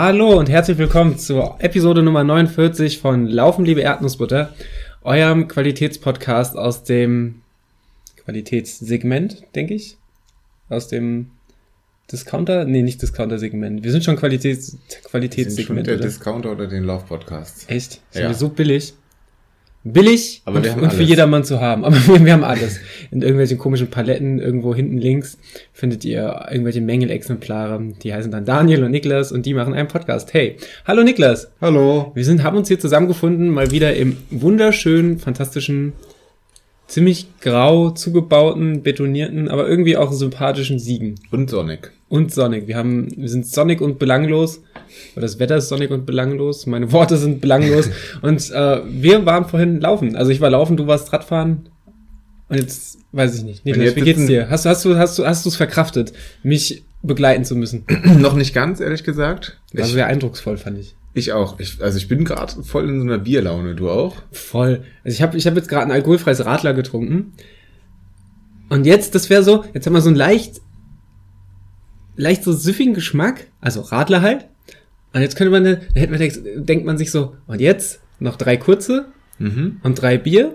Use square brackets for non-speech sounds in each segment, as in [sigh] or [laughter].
Hallo und herzlich willkommen zur Episode Nummer 49 von Laufen, liebe Erdnussbutter, eurem Qualitätspodcast aus dem Qualitätssegment, denke ich. Aus dem Discounter? Nee, nicht Discounter-Segment. Wir sind schon Qualitäts Qualitätssegment. der oder? Discounter oder den Lauf-Podcast. Echt? Sind ja. wir so billig? Billig aber und, und für jedermann zu haben. Aber [laughs] wir, wir, haben alles. In irgendwelchen komischen Paletten, irgendwo hinten links, findet ihr irgendwelche Mängelexemplare. Die heißen dann Daniel und Niklas und die machen einen Podcast. Hey, hallo Niklas. Hallo. Wir sind, haben uns hier zusammengefunden, mal wieder im wunderschönen, fantastischen, ziemlich grau zugebauten, betonierten, aber irgendwie auch sympathischen Siegen. Und sonnig. Und sonnig. Wir haben, wir sind sonnig und belanglos das Wetter ist sonnig und belanglos, meine Worte sind belanglos. [laughs] und äh, wir waren vorhin laufen. Also ich war laufen, du warst Radfahren. Und jetzt weiß ich nicht. Niklas, wie geht's dir? Hast du, hast du, hast du, hast du es verkraftet, mich begleiten zu müssen? [clears throat] Noch nicht ganz, ehrlich gesagt. War ich, sehr eindrucksvoll, fand ich. Ich auch. Ich, also ich bin gerade voll in so einer Bierlaune. Du auch? Voll. Also ich habe ich hab jetzt gerade ein alkoholfreies Radler getrunken. Und jetzt, das wäre so, jetzt haben wir so einen leicht, leicht so süffigen Geschmack. Also Radler halt. Und jetzt könnte man, da hätte man, denkt man sich so, und jetzt noch drei kurze mhm. und drei Bier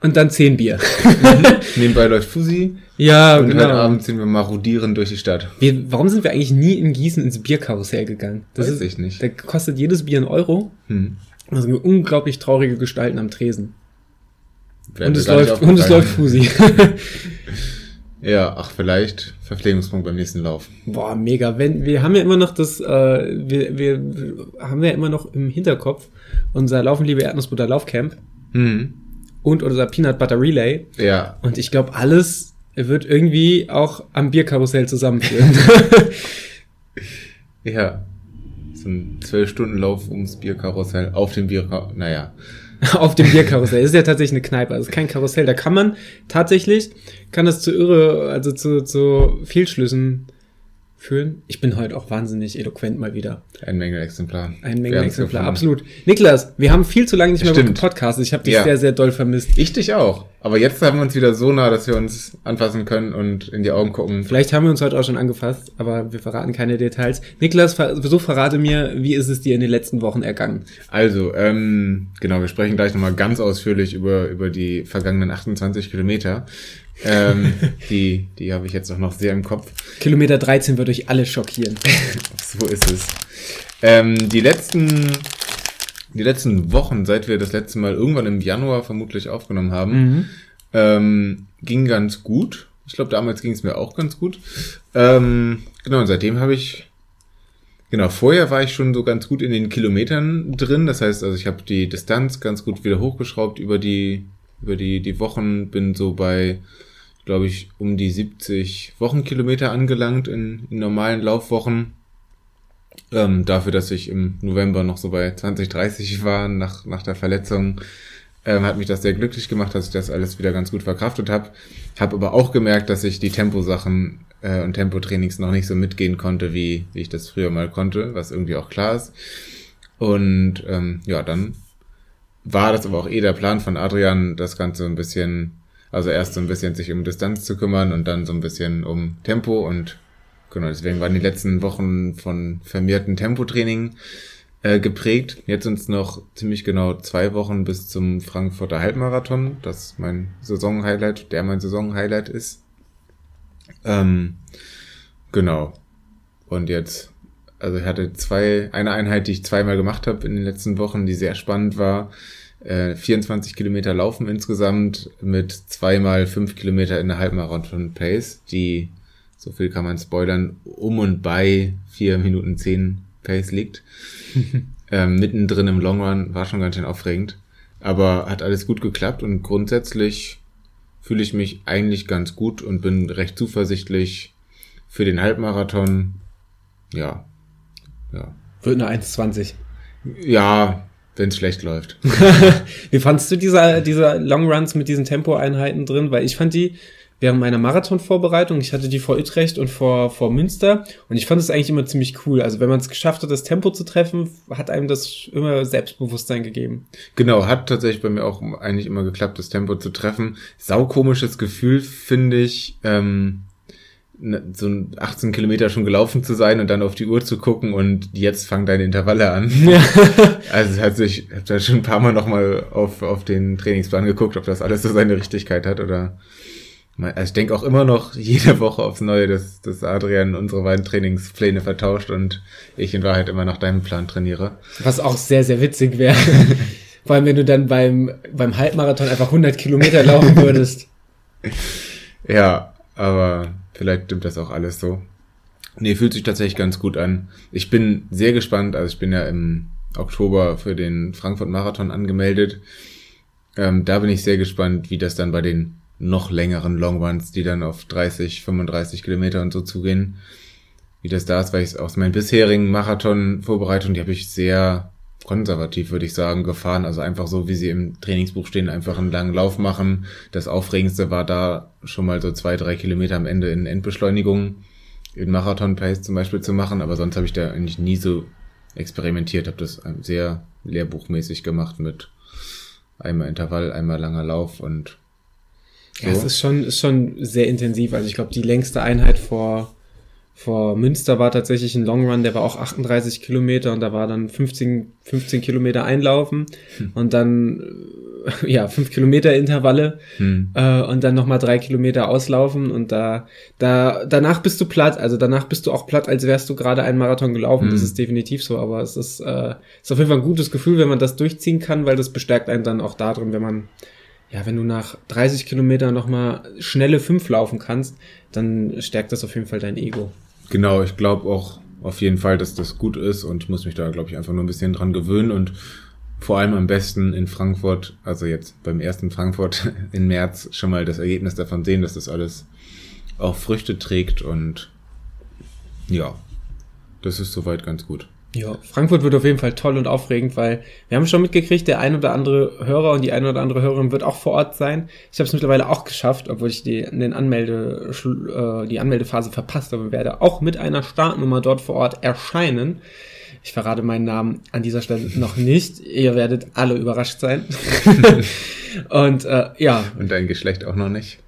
und dann zehn Bier. Mhm. [laughs] Nebenbei läuft Fusi. Ja, und genau. heute Abend sind wir marodieren durch die Stadt. Wir, warum sind wir eigentlich nie in Gießen ins Bierkarussell gegangen? Das Weiß ist, ich nicht. Da kostet jedes Bier einen Euro. Hm. Da sind wir unglaublich traurige Gestalten am Tresen. und es, läuft, und es läuft Fusi. [laughs] Ja, ach, vielleicht Verpflegungspunkt beim nächsten Lauf. Boah, mega. Wenn, wir haben ja immer noch das, äh, wir, wir haben ja immer noch im Hinterkopf unser Laufen, liebe Erdnussbutter Laufcamp. Mhm. Und unser Peanut Butter Relay. Ja. Und ich glaube, alles wird irgendwie auch am Bierkarussell zusammenführen. [laughs] ja. So ein zwölf Stunden Lauf ums Bierkarussell auf dem Bierkarussell. Naja. [laughs] auf dem Bierkarussell. Das ist ja tatsächlich eine Kneipe, also kein Karussell. Da kann man tatsächlich, kann das zu irre, also zu, zu Fehlschlüssen führen. Ich bin heute auch wahnsinnig eloquent mal wieder. Ein Menge Exemplar. Ein Menge Exemplar, absolut. Niklas, wir haben viel zu lange nicht mehr Stimmt. gepodcastet. Ich habe dich ja. sehr, sehr doll vermisst. Ich dich auch. Aber jetzt haben wir uns wieder so nah, dass wir uns anfassen können und in die Augen gucken. Vielleicht haben wir uns heute auch schon angefasst, aber wir verraten keine Details. Niklas, so verrate mir, wie ist es dir in den letzten Wochen ergangen? Also, ähm, genau, wir sprechen gleich nochmal ganz ausführlich über, über die vergangenen 28 Kilometer ähm, die die habe ich jetzt auch noch sehr im Kopf. Kilometer 13 wird euch alle schockieren. [laughs] so ist es. Ähm, die letzten die letzten Wochen, seit wir das letzte Mal irgendwann im Januar vermutlich aufgenommen haben, mhm. ähm, ging ganz gut. Ich glaube, damals ging es mir auch ganz gut. Ähm, genau, und seitdem habe ich Genau, vorher war ich schon so ganz gut in den Kilometern drin. Das heißt, also ich habe die Distanz ganz gut wieder hochgeschraubt über die über die die Wochen, bin so bei glaube ich, um die 70 Wochenkilometer angelangt in, in normalen Laufwochen. Ähm, dafür, dass ich im November noch so bei 20, 30 war nach, nach der Verletzung, ähm, hat mich das sehr glücklich gemacht, dass ich das alles wieder ganz gut verkraftet habe. Habe aber auch gemerkt, dass ich die Temposachen äh, und Tempotrainings noch nicht so mitgehen konnte, wie, wie ich das früher mal konnte, was irgendwie auch klar ist. Und ähm, ja, dann war das aber auch eh der Plan von Adrian, das Ganze ein bisschen also erst so ein bisschen sich um Distanz zu kümmern und dann so ein bisschen um Tempo und genau, deswegen waren die letzten Wochen von vermehrten Tempotraining äh, geprägt. Jetzt sind es noch ziemlich genau zwei Wochen bis zum Frankfurter Halbmarathon, das mein Saisonhighlight, der mein Saisonhighlight ist. Ähm, genau. Und jetzt, also ich hatte zwei, eine Einheit, die ich zweimal gemacht habe in den letzten Wochen, die sehr spannend war. 24 äh, Kilometer laufen insgesamt mit zweimal fünf Kilometer in der Halbmarathon-Pace, die, so viel kann man spoilern, um und bei vier Minuten zehn Pace liegt. [laughs] ähm, mittendrin im Long Run war schon ganz schön aufregend. Aber hat alles gut geklappt und grundsätzlich fühle ich mich eigentlich ganz gut und bin recht zuversichtlich für den Halbmarathon. Ja. Ja. Wird eine 1,20. Ja, wenn es schlecht läuft. [laughs] Wie fandst du diese, diese Long Runs mit diesen Tempoeinheiten drin? Weil ich fand die während meiner Marathonvorbereitung, ich hatte die vor Utrecht und vor, vor Münster und ich fand es eigentlich immer ziemlich cool. Also wenn man es geschafft hat, das Tempo zu treffen, hat einem das immer Selbstbewusstsein gegeben. Genau, hat tatsächlich bei mir auch eigentlich immer geklappt, das Tempo zu treffen. Saukomisches Gefühl, finde ich. Ähm so 18 Kilometer schon gelaufen zu sein und dann auf die Uhr zu gucken und jetzt fangen deine Intervalle an. Ja. [laughs] Also es hat sich, ich habe da schon ein paar Mal nochmal auf, auf den Trainingsplan geguckt, ob das alles so seine Richtigkeit hat oder also ich denke auch immer noch jede Woche aufs Neue, dass, dass Adrian unsere beiden Trainingspläne vertauscht und ich in Wahrheit immer nach deinem Plan trainiere. Was auch sehr, sehr witzig wäre. [laughs] Vor allem, wenn du dann beim, beim Halbmarathon einfach 100 Kilometer laufen würdest. ja, aber vielleicht stimmt das auch alles so. Nee, fühlt sich tatsächlich ganz gut an. Ich bin sehr gespannt. Also ich bin ja im Oktober für den Frankfurt Marathon angemeldet. Ähm, da bin ich sehr gespannt, wie das dann bei den noch längeren Longruns, die dann auf 30, 35 Kilometer und so zugehen, wie das da ist, weil ich aus meinen bisherigen Marathon-Vorbereitungen, die habe ich sehr konservativ, würde ich sagen, gefahren. Also einfach so, wie sie im Trainingsbuch stehen, einfach einen langen Lauf machen. Das Aufregendste war da schon mal so zwei, drei Kilometer am Ende in Endbeschleunigung in Marathon-Pace zum Beispiel zu machen, aber sonst habe ich da eigentlich nie so experimentiert, habe das sehr lehrbuchmäßig gemacht mit einmal Intervall, einmal langer Lauf und so. Ja, es ist schon, ist schon sehr intensiv. Also ich glaube, die längste Einheit vor, vor Münster war tatsächlich ein Long Run, der war auch 38 Kilometer und da war dann 15, 15 Kilometer einlaufen hm. und dann äh, [laughs] ja fünf Kilometer Intervalle hm. äh, und dann nochmal drei Kilometer auslaufen und da da danach bist du platt also danach bist du auch platt als wärst du gerade einen Marathon gelaufen hm. das ist definitiv so aber es ist äh, ist auf jeden Fall ein gutes Gefühl wenn man das durchziehen kann weil das bestärkt einen dann auch darin wenn man ja, wenn du nach 30 Kilometern nochmal schnelle 5 laufen kannst, dann stärkt das auf jeden Fall dein Ego. Genau, ich glaube auch auf jeden Fall, dass das gut ist und ich muss mich da, glaube ich, einfach nur ein bisschen dran gewöhnen und vor allem am besten in Frankfurt, also jetzt beim ersten Frankfurt [laughs] im März schon mal das Ergebnis davon sehen, dass das alles auch Früchte trägt und ja, das ist soweit ganz gut. Ja, Frankfurt wird auf jeden Fall toll und aufregend, weil wir haben schon mitgekriegt, der ein oder andere Hörer und die eine oder andere Hörerin wird auch vor Ort sein. Ich habe es mittlerweile auch geschafft, obwohl ich die, den Anmelde, äh, die Anmeldephase verpasst habe, werde auch mit einer Startnummer dort vor Ort erscheinen. Ich verrate meinen Namen an dieser Stelle noch nicht. Ihr werdet alle überrascht sein. [laughs] und äh, ja. Und dein Geschlecht auch noch nicht?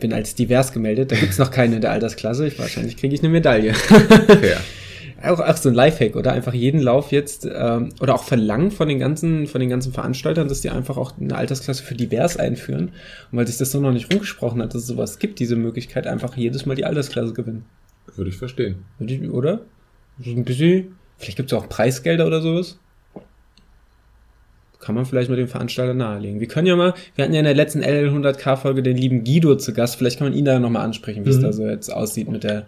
Bin als divers gemeldet. Da gibt's noch keine in der Altersklasse. Ich, wahrscheinlich kriege ich eine Medaille. ja [laughs] auch, auch so ein Lifehack oder einfach jeden Lauf jetzt ähm, oder auch verlangen von den ganzen von den ganzen Veranstaltern, dass die einfach auch eine Altersklasse für divers einführen und weil sich das so noch nicht rumgesprochen hat, dass es sowas gibt, diese Möglichkeit einfach jedes Mal die Altersklasse gewinnen. Würde ich verstehen. Würde ich, oder? So ein bisschen. Vielleicht gibt es auch Preisgelder oder sowas. Kann man vielleicht mit dem Veranstalter nahelegen. Wir können ja mal, wir hatten ja in der letzten LL100K-Folge den lieben Guido zu Gast. Vielleicht kann man ihn da nochmal ansprechen, wie mhm. es da so jetzt aussieht mit der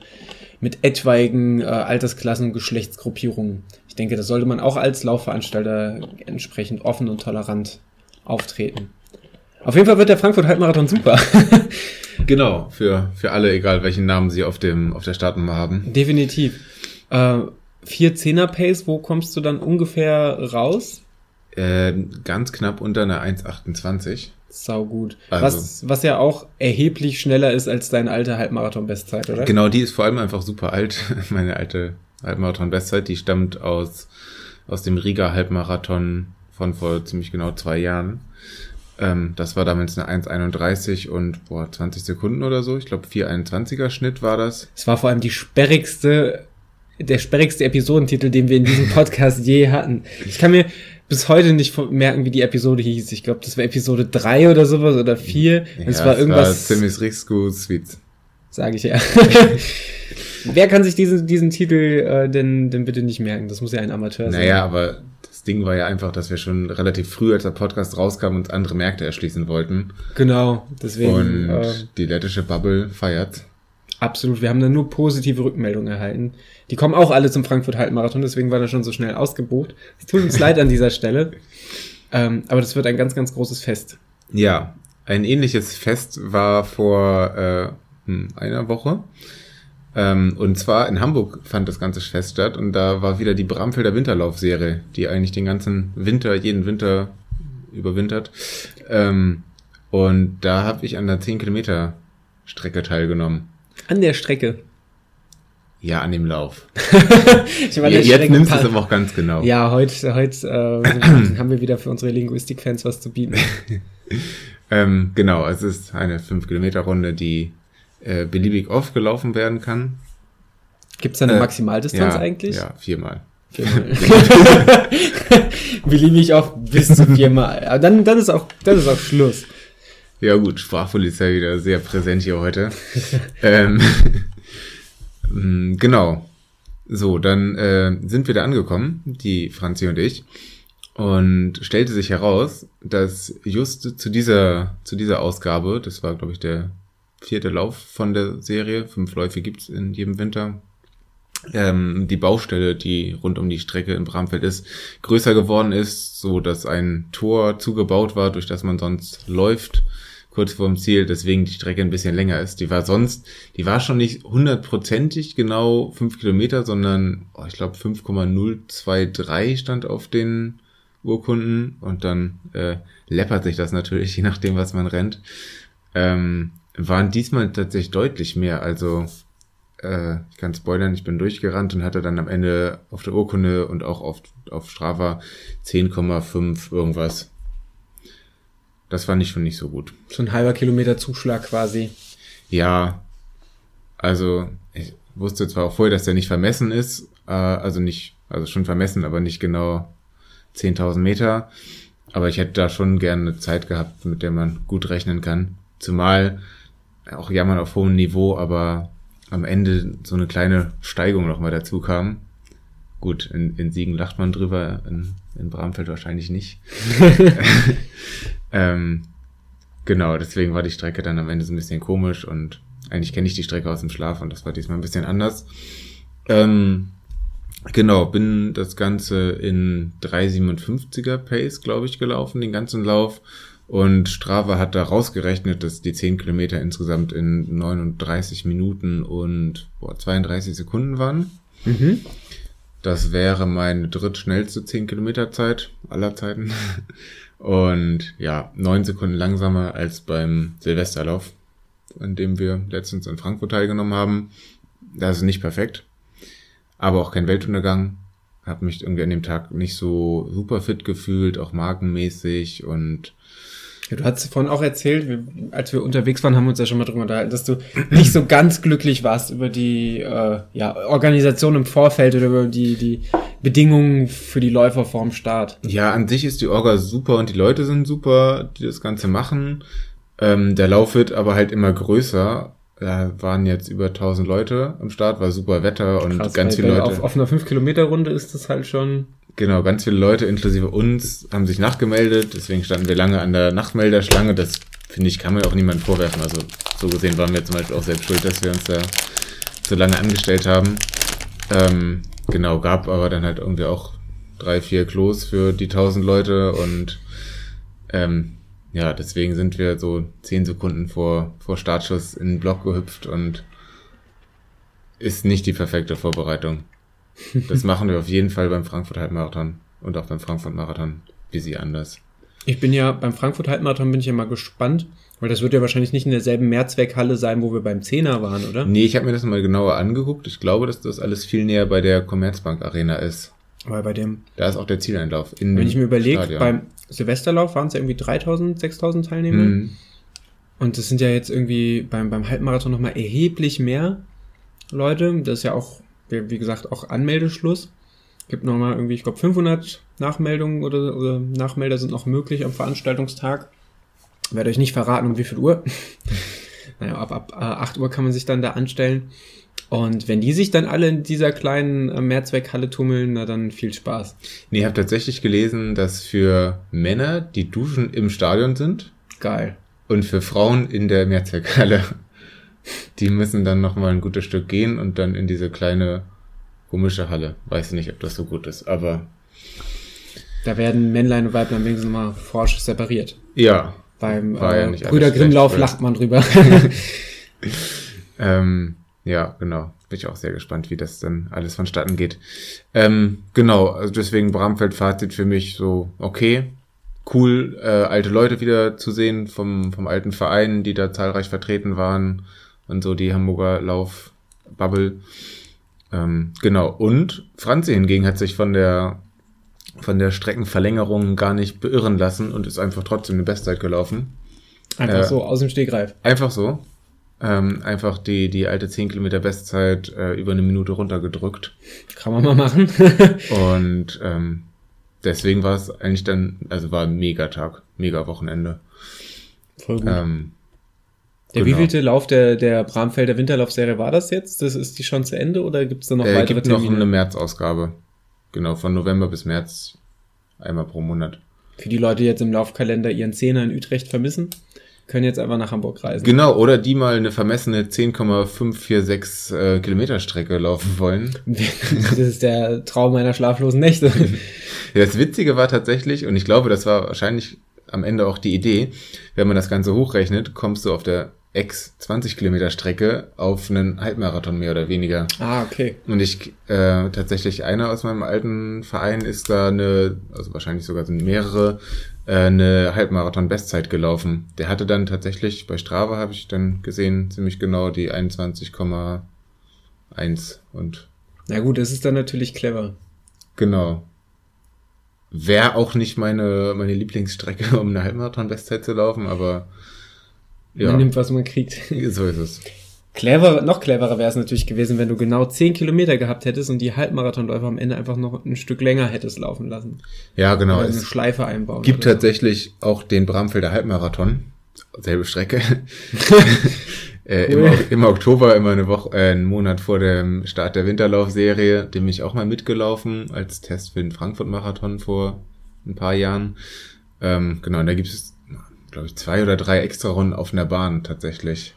mit etwaigen äh, Altersklassen und Geschlechtsgruppierungen. Ich denke, das sollte man auch als Laufveranstalter entsprechend offen und tolerant auftreten. Auf jeden Fall wird der Frankfurt Halbmarathon super. [laughs] genau, für, für alle, egal welchen Namen sie auf, dem, auf der Startnummer haben. Definitiv. Äh, 4 10er Pace, wo kommst du dann ungefähr raus? Äh, ganz knapp unter einer 1,28. Sau gut. Also, was, was ja auch erheblich schneller ist als deine alte Halbmarathon-Bestzeit, oder? Genau, die ist vor allem einfach super alt. [laughs] Meine alte Halbmarathon-Bestzeit, die stammt aus, aus dem Riga-Halbmarathon von vor ziemlich genau zwei Jahren. Ähm, das war damals eine 1,31 und boah, 20 Sekunden oder so. Ich glaube, 4,21er Schnitt war das. Es war vor allem die sperrigste, der sperrigste Episodentitel, den wir in diesem [laughs] Podcast je hatten. Ich kann mir, bis heute nicht merken, wie die Episode hieß. Ich glaube, das war Episode 3 oder sowas oder 4. Ja, es war irgendwas. War Timmy's Rickschool Sweet. Sage ich ja. [laughs] Wer kann sich diesen, diesen Titel äh, denn, denn bitte nicht merken? Das muss ja ein Amateur sein. Naja, aber das Ding war ja einfach, dass wir schon relativ früh, als der Podcast rauskam, uns andere Märkte erschließen wollten. Genau, deswegen. Und äh, die lettische Bubble feiert. Absolut, wir haben da nur positive Rückmeldungen erhalten. Die kommen auch alle zum Frankfurt Halbmarathon, deswegen war das schon so schnell ausgebucht. Es tut uns [laughs] leid an dieser Stelle. Ähm, aber das wird ein ganz, ganz großes Fest. Ja, ein ähnliches Fest war vor äh, hm, einer Woche. Ähm, und zwar in Hamburg fand das ganze Fest statt und da war wieder die Bramfelder Winterlaufserie, die eigentlich den ganzen Winter, jeden Winter überwintert. Ähm, und da habe ich an der 10 Kilometer Strecke teilgenommen. An der Strecke. Ja, an dem Lauf. [laughs] ich meine, Jetzt Strecke nimmst du es aber auch ganz genau. Ja, heute, heute äh, [clears throat] haben wir wieder für unsere Linguistik-Fans was zu bieten. [laughs] ähm, genau, es ist eine 5-Kilometer-Runde, die äh, beliebig oft gelaufen werden kann. Gibt es da eine Äh, Maximaldistanz ja, eigentlich? Ja, viermal. [laughs] Beliebig oft bis zu viermal. Aber dann, dann, ist auch, dann ist auch Schluss. Ja gut, Sprachpolizei wieder sehr präsent hier heute. [laughs] ähm, [laughs] mm, genau. So, dann äh, sind wir da angekommen, die Franzi und ich, und stellte sich heraus, dass just zu dieser zu dieser Ausgabe, das war glaube ich der vierte Lauf von der Serie, fünf Läufe gibt's in jedem Winter, ähm, die Baustelle, die rund um die Strecke in Bramfeld ist, größer geworden ist, so dass ein Tor zugebaut war, durch das man sonst läuft, kurz vorm Ziel, deswegen die Strecke ein bisschen länger ist. Die war sonst, die war schon nicht hundertprozentig genau fünf Kilometer, sondern oh, ich glaube 5,023 stand auf den Urkunden und dann äh, läppert sich das natürlich, [laughs] je nachdem, was man rennt. Ähm, waren diesmal tatsächlich deutlich mehr, also äh, ich kann spoilern, ich bin durchgerannt und hatte dann am Ende auf der Urkunde und auch auf, auf Strava 10,5 irgendwas. Das fand ich schon nicht so gut. So ein halber Kilometer Zuschlag quasi. Ja, also ich wusste zwar auch vorher, dass der nicht vermessen ist, äh, also nicht, also schon vermessen, aber nicht genau 10.000 Meter. Aber ich hätte da schon gerne eine Zeit gehabt, mit der man gut rechnen kann. Zumal auch jammern auf hohem Niveau, aber am Ende so eine kleine Steigung nochmal dazu kam. Gut, in, in Siegen lacht man drüber, in, in Bramfeld wahrscheinlich nicht. [laughs] [laughs] ähm, genau, deswegen war die Strecke dann am Ende so ein bisschen komisch und eigentlich kenne ich die Strecke aus dem Schlaf und das war diesmal ein bisschen anders. Ähm, genau, bin das Ganze in 3,57er Pace, glaube ich, gelaufen, den ganzen Lauf. Und Strava hat da rausgerechnet, dass die 10 Kilometer insgesamt in 39 Minuten und boah, 32 Sekunden waren. Mhm. Das wäre meine drittschnellste 10 Kilometer Zeit aller Zeiten. Und ja, neun Sekunden langsamer als beim Silvesterlauf, an dem wir letztens in Frankfurt teilgenommen haben. Das ist nicht perfekt, aber auch kein Weltuntergang. Hab mich irgendwie an dem Tag nicht so super fit gefühlt, auch markenmäßig und Ja, du hast vorhin auch erzählt, als wir unterwegs waren, haben wir uns ja schon mal drüber unterhalten, dass du nicht so ganz glücklich warst über die äh, ja, Organisation im Vorfeld oder über die, die Bedingungen für die Läufer vorm Start. Ja, an sich ist die Orga super und die Leute sind super, die das Ganze machen. Ähm, der Lauf wird aber halt immer größer. Da waren jetzt über 1000 Leute am Start, war super Wetter und Krass, ganz viele Leute. Auf, auf einer 5-Kilometer-Runde ist das halt schon. Genau, ganz viele Leute, inklusive uns, haben sich nachgemeldet. Deswegen standen wir lange an der Nachtmelderschlange. Das, finde ich, kann man auch niemandem vorwerfen. Also, so gesehen waren wir zum Beispiel auch selbst schuld, dass wir uns da so lange angestellt haben. Ähm, genau, gab aber dann halt irgendwie auch drei, vier Klos für die tausend Leute und ähm, ja, deswegen sind wir so zehn Sekunden vor, vor Startschuss in den Block gehüpft und ist nicht die perfekte Vorbereitung. Das machen wir auf jeden Fall beim Frankfurt Halbmarathon und auch beim Frankfurt Marathon wie sie anders. Ich bin ja beim Frankfurt Halbmarathon bin ich ja mal gespannt, weil das wird ja wahrscheinlich nicht in derselben Mehrzweckhalle sein, wo wir beim Zehner waren, oder? Nee, ich habe mir das mal genauer angeguckt. Ich glaube, dass das alles viel näher bei der Commerzbank Arena ist. Weil bei dem, Da ist auch der Zieleinlauf. In wenn ich mir überlege, beim Silvesterlauf waren es ja irgendwie 3000, 6000 Teilnehmer. Mhm. Und das sind ja jetzt irgendwie beim, beim Halbmarathon nochmal erheblich mehr Leute. Das ist ja auch, wie wie gesagt, auch Anmeldeschluss. Gibt nochmal irgendwie, ich glaube, 500 Nachmeldungen oder, oder Nachmelder sind noch möglich am Veranstaltungstag. Werde euch nicht verraten, um wie viel Uhr. [laughs] naja, ab, ab äh, 8 Uhr kann man sich dann da anstellen. Und wenn die sich dann alle in dieser kleinen äh, Mehrzweckhalle tummeln, na dann viel Spaß. Nee, ich habe tatsächlich gelesen, dass für Männer die Duschen im Stadion sind Geil. und für Frauen in der Mehrzweckhalle. [laughs] Die müssen dann noch mal ein gutes Stück gehen und dann in diese kleine komische Halle. Weiß nicht, ob das so gut ist, aber Da werden Männlein und Weiblein wenigstens mal forsch separiert. ja. Beim ja äh, Brüder Grimmlauf lacht man drüber. [laughs] [laughs] Ähm, ja, genau. Bin ich auch sehr gespannt, wie das dann alles vonstatten geht. Ähm, genau, also deswegen Bramfeld-Fazit für mich so, okay, cool, äh, alte Leute wieder zu sehen vom, vom alten Verein, die da zahlreich vertreten waren und so die Hamburger Lauf-Bubble. Ähm, genau, und Franzi hingegen hat sich von der von der Streckenverlängerung gar nicht beirren lassen und ist einfach trotzdem eine Bestzeit gelaufen. Einfach Äh, so, aus dem Stegreif. Einfach so. ähm, einfach die, die alte 10 Kilometer Bestzeit äh, über eine Minute runtergedrückt. Kann man mal machen. [laughs] Und ähm, deswegen war es eigentlich dann, also war ein Megatag, mega Wochenende. Voll gut. Ähm, der genau. wievielte Lauf der, der Bramfelder Winterlaufserie war das jetzt? Das ist die schon zu Ende oder gibt es da noch äh, weitere gibt noch Termine? eine März-Ausgabe. Genau, von November bis März einmal pro Monat. Für die Leute, die jetzt im Laufkalender ihren Zehner in Utrecht vermissen, können jetzt einfach nach Hamburg reisen. Genau, oder die mal eine vermessene 10,546 äh, Kilometer Strecke laufen wollen. [laughs] das ist der Traum meiner schlaflosen Nächte. [laughs] Das Witzige war tatsächlich, und ich glaube, das war wahrscheinlich am Ende auch die Idee, wenn man das Ganze hochrechnet, kommst du auf der Ex 20 Kilometer Strecke auf einen Halbmarathon mehr oder weniger. ah, okay. Und ich, äh, tatsächlich einer aus meinem alten Verein ist da eine, also wahrscheinlich sogar sind mehrere, äh, eine Halbmarathon-Bestzeit gelaufen. Der hatte dann tatsächlich, bei Strava habe ich dann gesehen, ziemlich genau die 21,1 und Na gut, das ist dann natürlich clever. genau. Wäre auch nicht meine, meine Lieblingsstrecke, [laughs] um eine Halbmarathon-Bestzeit zu laufen, aber ja, Man nimmt, was man kriegt. [laughs] so ist es. Clever, noch cleverer wäre es natürlich gewesen, wenn du genau 10 Kilometer gehabt hättest und die Halbmarathonläufer am Ende einfach noch ein Stück länger hättest laufen lassen. Ja, genau. Oder eine Es Schleife einbauen. gibt oder so. tatsächlich auch den Bramfelder Halbmarathon. Selbe Strecke. [laughs] äh, im, Cool. Ok- Im Oktober, immer eine Woche, äh, einen Monat vor dem Start der Winterlaufserie, dem bin ich auch mal mitgelaufen als Test für den Frankfurt-Marathon vor ein paar Jahren. Ähm, genau, und da gibt es, glaube ich, zwei oder drei extra Runden auf einer Bahn tatsächlich.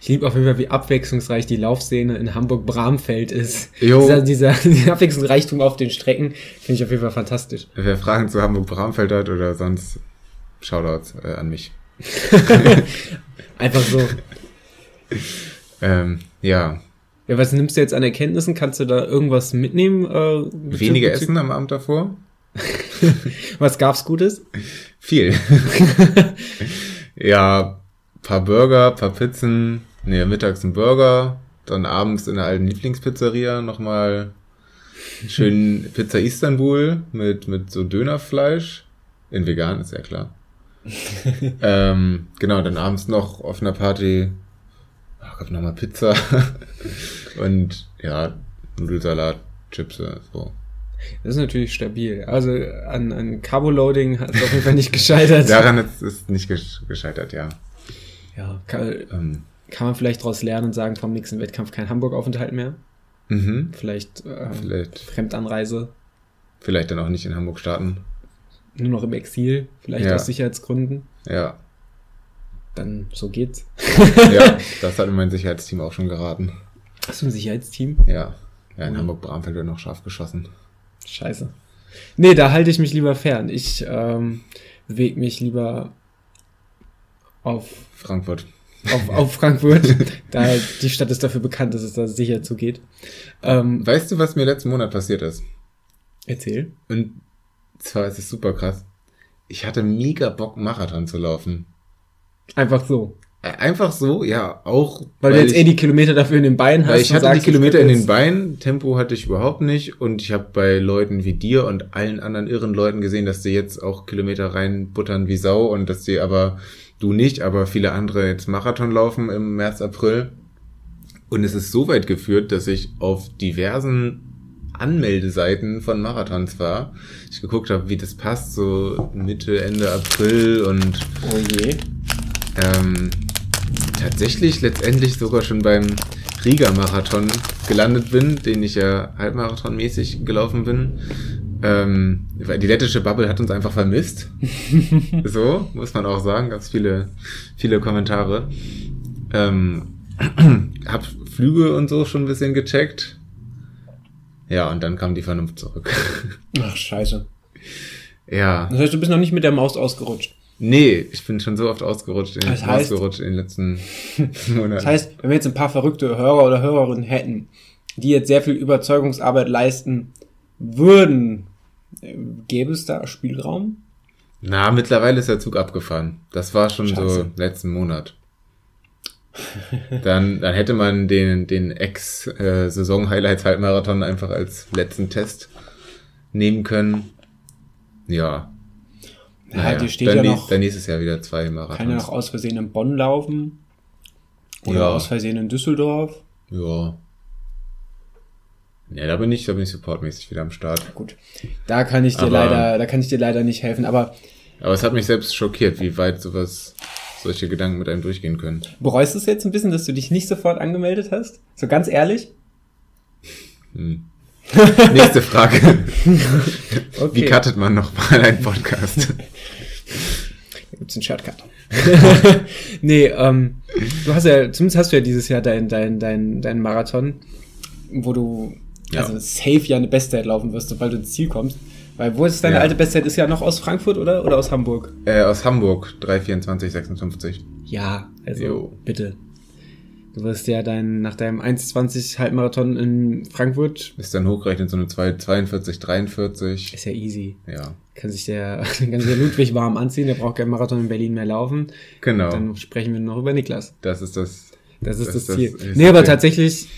Ich liebe auf jeden Fall, wie abwechslungsreich die Laufszene in Hamburg-Bramfeld ist. Jo. Dieser, dieser, [laughs] dieser Abwechslungsreichtum auf den Strecken finde ich auf jeden Fall fantastisch. Wer Fragen zu Hamburg-Bramfeld hat oder sonst, Shoutouts äh, an mich. [laughs] Einfach so. [laughs] Ähm, ja, Ja, was nimmst du jetzt an Erkenntnissen? Kannst du da irgendwas mitnehmen? Äh, weniger Essen am Abend davor. [laughs] Was gab's Gutes? Viel. [laughs] ja, paar Burger, paar Pizzen, nee, mittags ein Burger, dann abends in der alten Lieblingspizzeria nochmal schön [laughs] Pizza Istanbul mit, mit so Dönerfleisch. In vegan, ist ja klar. ähm, genau, dann abends noch auf einer Party, ach, gab nochmal Pizza und ja, Nudelsalat, Chips, so. Das ist natürlich stabil. Also an, an Carboloading hat es auf jeden Fall nicht gescheitert. [laughs] Daran ist es nicht gesch- gescheitert, ja. Ja, kann, Ähm, kann man vielleicht daraus lernen und sagen, vom nächsten Wettkampf kein Hamburg-Aufenthalt mehr. mhm. Vielleicht, ähm, Vielleicht, Fremdanreise, vielleicht dann auch nicht in Hamburg starten. nur noch im Exil, vielleicht Ja. aus Sicherheitsgründen. Ja, Dann so geht's. [laughs] ja, [laughs] das hat mein Sicherheitsteam auch schon geraten. Hast du ein Sicherheitsteam? Ja, ja in. Hamburg-Bramfeld wird noch scharf geschossen. Scheiße. Nee, da halte ich mich lieber fern. Ich ähm, bewege mich lieber auf, Frankfurt. auf, auf Frankfurt. [laughs] da die Stadt ist dafür bekannt, dass es da sicher zugeht. Ähm, Weißt du, was mir letzten Monat passiert ist? erzähl. Und zwar ist es super krass. Ich hatte mega Bock, Marathon zu laufen. Einfach so. Einfach so, ja, auch Weil, du jetzt ich, eh die Kilometer dafür in den Beinen hast. weil ich hatte die sagst, ich Kilometer in den Beinen, Tempo hatte ich überhaupt nicht und ich habe bei Leuten wie dir und allen anderen irren Leuten gesehen, dass die jetzt auch Kilometer reinbuttern wie Sau und dass die aber, du nicht, aber viele andere jetzt Marathon laufen im März, April. Und es ist so weit geführt, dass ich auf diversen Anmeldeseiten von Marathons war. Ich geguckt habe, wie das passt, so Mitte, Ende April und Oh je. ähm, tatsächlich letztendlich sogar schon beim Riga-Marathon gelandet bin, den ich ja halbmarathonmäßig gelaufen bin. Ähm, die lettische Bubble hat uns einfach vermisst. [laughs] so, muss man auch sagen. Ganz viele, viele Kommentare. Ähm, [clears throat] hab Flüge und so schon ein bisschen gecheckt. Ja, und dann kam die Vernunft zurück. [laughs] Ach, scheiße. ja. Das heißt, du bist noch nicht mit der Maus ausgerutscht. Nee, ich bin schon so oft ausgerutscht in, Das heißt- ausgerutscht in den letzten [laughs] Monaten. Das heißt, wenn wir jetzt ein paar verrückte Hörer oder Hörerinnen hätten, die jetzt sehr viel Überzeugungsarbeit leisten würden, äh, gäbe es da Spielraum? Na, mittlerweile ist der Zug abgefahren. Das war schon so Scheiße. letzten Monat. Dann, dann hätte man den, den Ex-Saison-Highlights-Halbmarathon einfach als letzten Test nehmen können. Ja. Ja, dir steht dann, ja noch- dann nächstes Jahr wieder zwei Marathons. Kann ja noch aus Versehen in Bonn laufen. Oder Ja. aus Versehen in Düsseldorf. Ja. Ja, da bin ich, da bin ich supportmäßig wieder am Start. Gut. Da kann ich dir Aber- leider, da kann ich dir leider nicht helfen. Aber Aber es hat mich selbst schockiert, wie weit sowas, solche Gedanken mit einem durchgehen können. bereust du es jetzt ein bisschen, dass du dich nicht sofort angemeldet hast? So ganz ehrlich? Hm. [laughs] Nächste Frage. [laughs] Okay. Wie cuttet man nochmal einen Podcast? Da [laughs] gibt's einen Shortcut. nee, ähm, du hast ja, zumindest hast du ja dieses Jahr dein, dein, dein, dein Marathon, wo du Ja. also safe ja eine Bestzeit laufen wirst, sobald du ins Ziel kommst. Weil wo ist deine Ja. alte Bestzeit? Ist ja noch aus Frankfurt, oder? Oder aus Hamburg? äh, aus Hamburg, 32456. Ja, also Jo. bitte. Du wirst ja dein, nach deinem 1,20 Halbmarathon in Frankfurt, Ist dann hochgerechnet so eine 2 42, 43. ist ja easy. Ja, Kann sich der, [laughs] kann sich der Ludwig warm anziehen, der braucht keinen Marathon in Berlin mehr laufen. genau. Dann sprechen wir noch über Niklas. Das ist das. Das ist Das das, das Ziel. höchste nee, aber tatsächlich,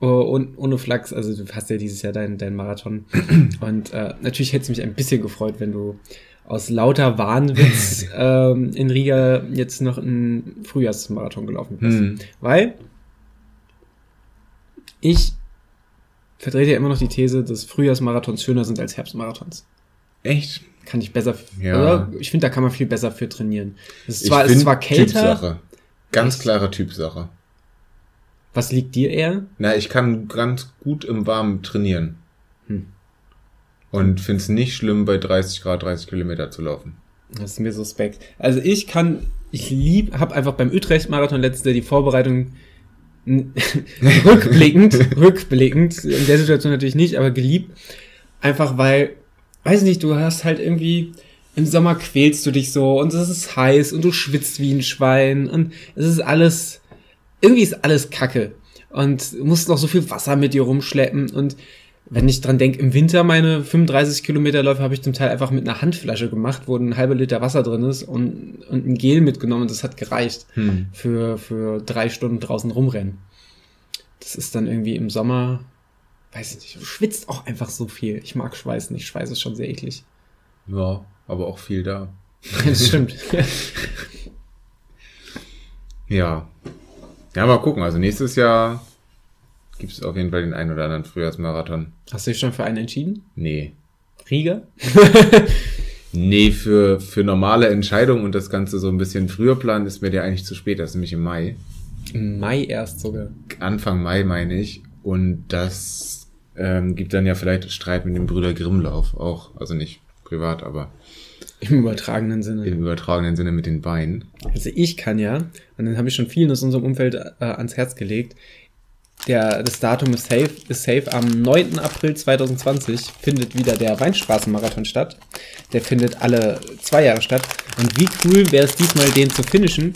oh, ohne, ohne Flachs, also du hast ja dieses Jahr deinen dein Marathon. [clears throat] Und äh, natürlich hätte es mich ein bisschen gefreut, wenn du aus lauter Wahnwitz [laughs] ähm, in Riga jetzt noch einen Frühjahrsmarathon gelaufen bist. Hm. Weil ich vertrete ja immer noch die These, dass Frühjahrsmarathons schöner sind als Herbstmarathons. Echt? Kann ich besser, Ja. oder? Ich finde, da kann man viel besser für trainieren. Es ist Ich zwar, es ist zwar kälter, Typsache. Ganz Echt? klare Typsache. was liegt dir eher? Na, ich kann ganz gut im Warmen trainieren. Hm. Und find's nicht schlimm, bei 30 Grad 30 Kilometer zu laufen. Das ist mir suspekt. Also ich kann, ich lieb, habe einfach beim Utrecht-Marathon letztes Jahr die Vorbereitung [laughs] rückblickend, rückblickend, in der Situation natürlich nicht, aber geliebt. Einfach weil, weiß nicht, du hast halt irgendwie, im Sommer quälst du dich so und es ist heiß und du schwitzt wie ein Schwein und es ist alles, irgendwie ist alles Kacke. Und musst noch so viel Wasser mit dir rumschleppen und wenn ich dran denke, im Winter meine 35 Kilometerläufe habe ich zum Teil einfach mit einer Handflasche gemacht, wo ein halber Liter Wasser drin ist und, und ein Gel mitgenommen und das hat gereicht Hm. für, für drei Stunden draußen rumrennen. Das ist dann irgendwie im Sommer, weiß ich nicht, du schwitzt auch einfach so viel. Ich mag Schweiß nicht, Schweiß ist schon sehr eklig. Ja, aber auch viel da. [laughs] Das stimmt. Ja. Ja, mal gucken. Also nächstes Jahr gibt's auf jeden Fall den einen oder anderen Frühjahrsmarathon. Hast du dich schon für einen entschieden? Nee. Riga? [laughs] Nee, für, für normale Entscheidungen und das Ganze so ein bisschen früher planen ist mir der eigentlich zu spät. Das ist nämlich im Mai. Im Mai erst sogar. Anfang Mai meine ich. Und das ähm, gibt dann ja vielleicht Streit mit dem Brüder Grimmlauf auch. Also nicht privat, aber Im übertragenen Sinne. im übertragenen Sinne mit den Beinen. Also ich kann ja, und dann habe ich schon vielen aus unserem Umfeld äh, ans Herz gelegt, der, das Datum ist safe, ist safe. Am 9. April 2020 findet wieder der Weinstraßenmarathon statt. Der findet alle zwei Jahre statt. Und wie cool wäre es diesmal, den zu finishen?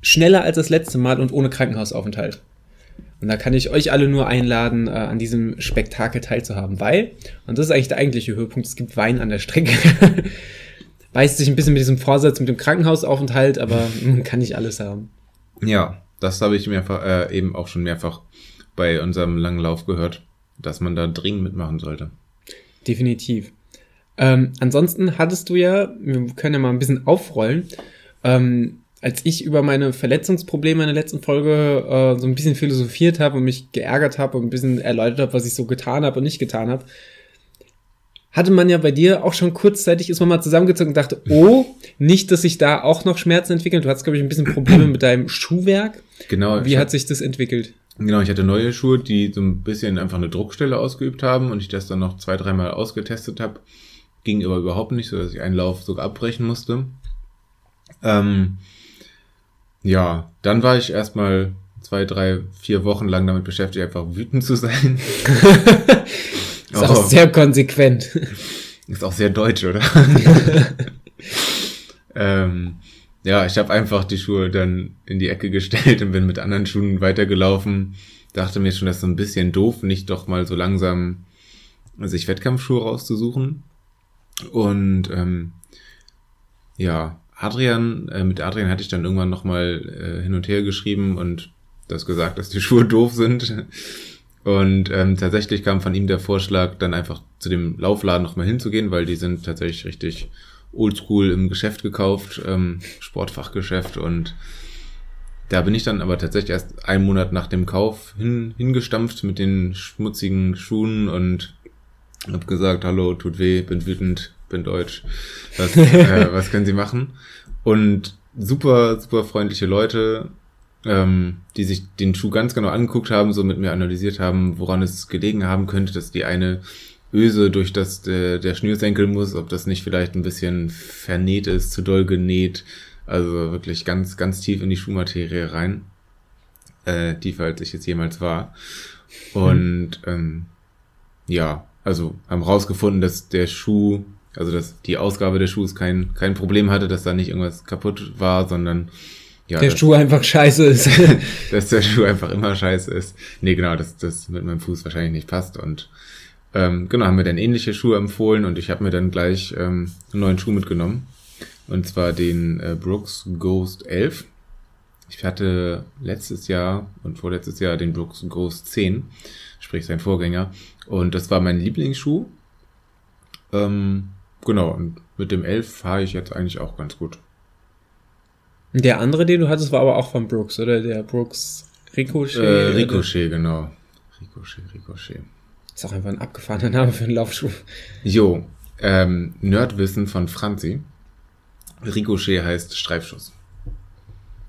Schneller als das letzte Mal und ohne Krankenhausaufenthalt. Und da kann ich euch alle nur einladen, äh, an diesem Spektakel teilzuhaben, weil, und das ist eigentlich der eigentliche Höhepunkt, es gibt Wein an der Strecke. [laughs] Beißt sich ein bisschen mit diesem Vorsatz mit dem Krankenhausaufenthalt, aber [laughs] man kann nicht alles haben. Ja, das habe ich mehrfach, äh, eben auch schon mehrfach bei unserem langen Lauf gehört, dass man da dringend mitmachen sollte. Definitiv. Ähm, ansonsten hattest du ja, wir können ja mal ein bisschen aufrollen, ähm, als ich über meine Verletzungsprobleme in der letzten Folge äh, so ein bisschen philosophiert habe und mich geärgert habe und ein bisschen erläutert habe, was ich so getan habe und nicht getan habe, hatte man ja bei dir auch schon kurzzeitig, ist man mal zusammengezogen und dachte, [laughs] oh, nicht, dass sich da auch noch Schmerzen entwickeln. Du hattest, glaube ich, ein bisschen Probleme mit deinem Schuhwerk. Genau. Wie hat sich das entwickelt? Genau, ich hatte neue Schuhe, die so ein bisschen einfach eine Druckstelle ausgeübt haben und ich das dann noch zwei, dreimal ausgetestet habe. Ging aber überhaupt nicht, so dass ich einen Lauf sogar abbrechen musste. Ähm, ja, dann war ich erstmal zwei, drei, vier Wochen lang damit beschäftigt, einfach wütend zu sein. [laughs] Ist auch Oh. sehr konsequent. [laughs] Ist auch sehr deutsch, oder? [laughs] ähm, ja, ich habe einfach die Schuhe dann in die Ecke gestellt und bin mit anderen Schuhen weitergelaufen. Dachte mir schon, das ist ein bisschen doof, nicht doch mal so langsam sich Wettkampfschuhe rauszusuchen. Und ähm, ja, Adrian, äh, mit Adrian hatte ich dann irgendwann nochmal äh, hin und her geschrieben und das gesagt, dass die [laughs] Schuhe doof sind. Und ähm, tatsächlich kam von ihm der Vorschlag, dann einfach zu dem Laufladen nochmal hinzugehen, weil die sind tatsächlich richtig oldschool im Geschäft gekauft, ähm, Sportfachgeschäft und Da bin ich dann aber tatsächlich erst einen Monat nach dem Kauf hin, hingestampft mit den schmutzigen Schuhen und hab gesagt, hallo, tut weh, bin wütend, bin deutsch. Was, äh, [laughs] was können Sie machen? Und super, super freundliche Leute, ähm, die sich den Schuh ganz genau angeguckt haben, so mit mir analysiert haben, woran es gelegen haben könnte, dass die eine Öse durch das der, der Schnürsenkel muss, ob das nicht vielleicht ein bisschen vernäht ist, zu doll genäht. Also wirklich ganz, ganz tief in die Schuhmaterie rein. Äh, tiefer als ich jetzt jemals war. Und ähm, ja, also haben rausgefunden, dass der Schuh, also dass die Ausgabe des Schuhs kein, kein Problem hatte, dass da nicht irgendwas kaputt war, sondern ja, der Schuh einfach scheiße ist. [laughs] dass der Schuh einfach immer scheiße ist. Nee, genau, dass das mit meinem Fuß wahrscheinlich nicht passt. Und ähm, genau, haben mir dann ähnliche Schuhe empfohlen und ich habe mir dann gleich ähm, einen neuen Schuh mitgenommen. Und zwar den äh, Brooks Ghost 11. Ich hatte letztes Jahr und vorletztes Jahr den Brooks Ghost 10, sprich sein Vorgänger. Und das war mein Lieblingsschuh. Ähm, genau, und mit dem 11 fahre ich jetzt eigentlich auch ganz gut. Der andere, den du hattest, war aber auch von Brooks, oder? Der Brooks Ricochet? Äh, Ricochet, genau. Ricochet, Ricochet. Ist auch einfach ein abgefahrener Name für einen Laufschuh. Jo, ähm, Nerdwissen von Franzi. Ricochet heißt Streifschuss.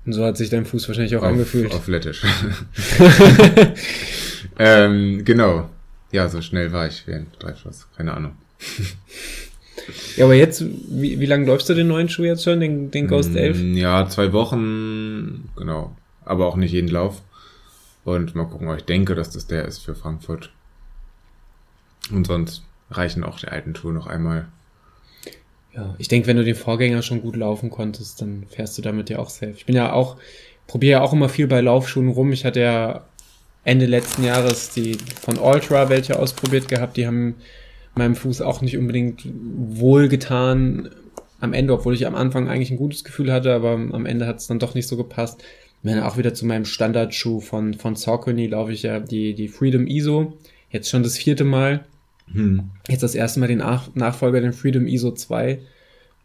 Und so hat sich dein Fuß wahrscheinlich auch auf, angefühlt. Auf Lettisch. [laughs] ähm, genau. Ja, so schnell war ich wie ein Streifschuss. Keine Ahnung. [laughs] Ja, aber jetzt, wie, wie lange läufst du den neuen Schuh jetzt schon, den, den Ghost 11? Mm, ja, zwei Wochen, genau. Aber auch nicht jeden Lauf. Und mal gucken, ich denke, dass das der ist für Frankfurt. Und sonst reichen auch die alten Schuhe noch einmal. Ja, ich denke, wenn du den Vorgänger schon gut laufen konntest, dann fährst du damit ja auch safe. Ich bin ja auch, probiere ja auch immer viel bei Laufschuhen rum. Ich hatte ja Ende letzten Jahres die von Ultra welche ausprobiert gehabt. Die haben meinem Fuß auch nicht unbedingt wohlgetan am Ende, obwohl ich am Anfang eigentlich ein gutes Gefühl hatte, aber am Ende hat es dann doch nicht so gepasst. Meine, auch wieder zu meinem Standardschuh von, von Saucony laufe ich ja die, die Freedom ISO. Jetzt schon das vierte Mal. Hm. Jetzt das erste Mal den Nach Nachfolger, den Freedom ISO 2.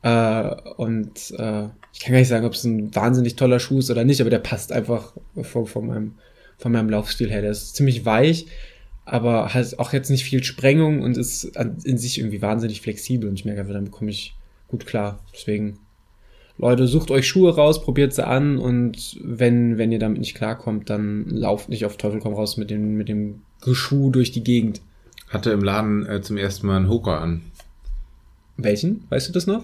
Äh, und äh, ich kann gar nicht sagen, ob es ein wahnsinnig toller Schuh ist oder nicht, aber der passt einfach von, von, meinem, von meinem Laufstil her. Der ist ziemlich weich, aber hat auch jetzt nicht viel Sprengung und ist in sich irgendwie wahnsinnig flexibel. Und ich merke, damit komme ich gut klar. Deswegen, Leute, sucht euch Schuhe raus, probiert sie an und wenn, wenn ihr damit nicht klarkommt, dann lauft nicht auf Teufel komm raus mit dem, mit dem Schuh durch die Gegend. Hatte im Laden äh, zum ersten Mal einen Hoka an. Welchen? Weißt du das noch?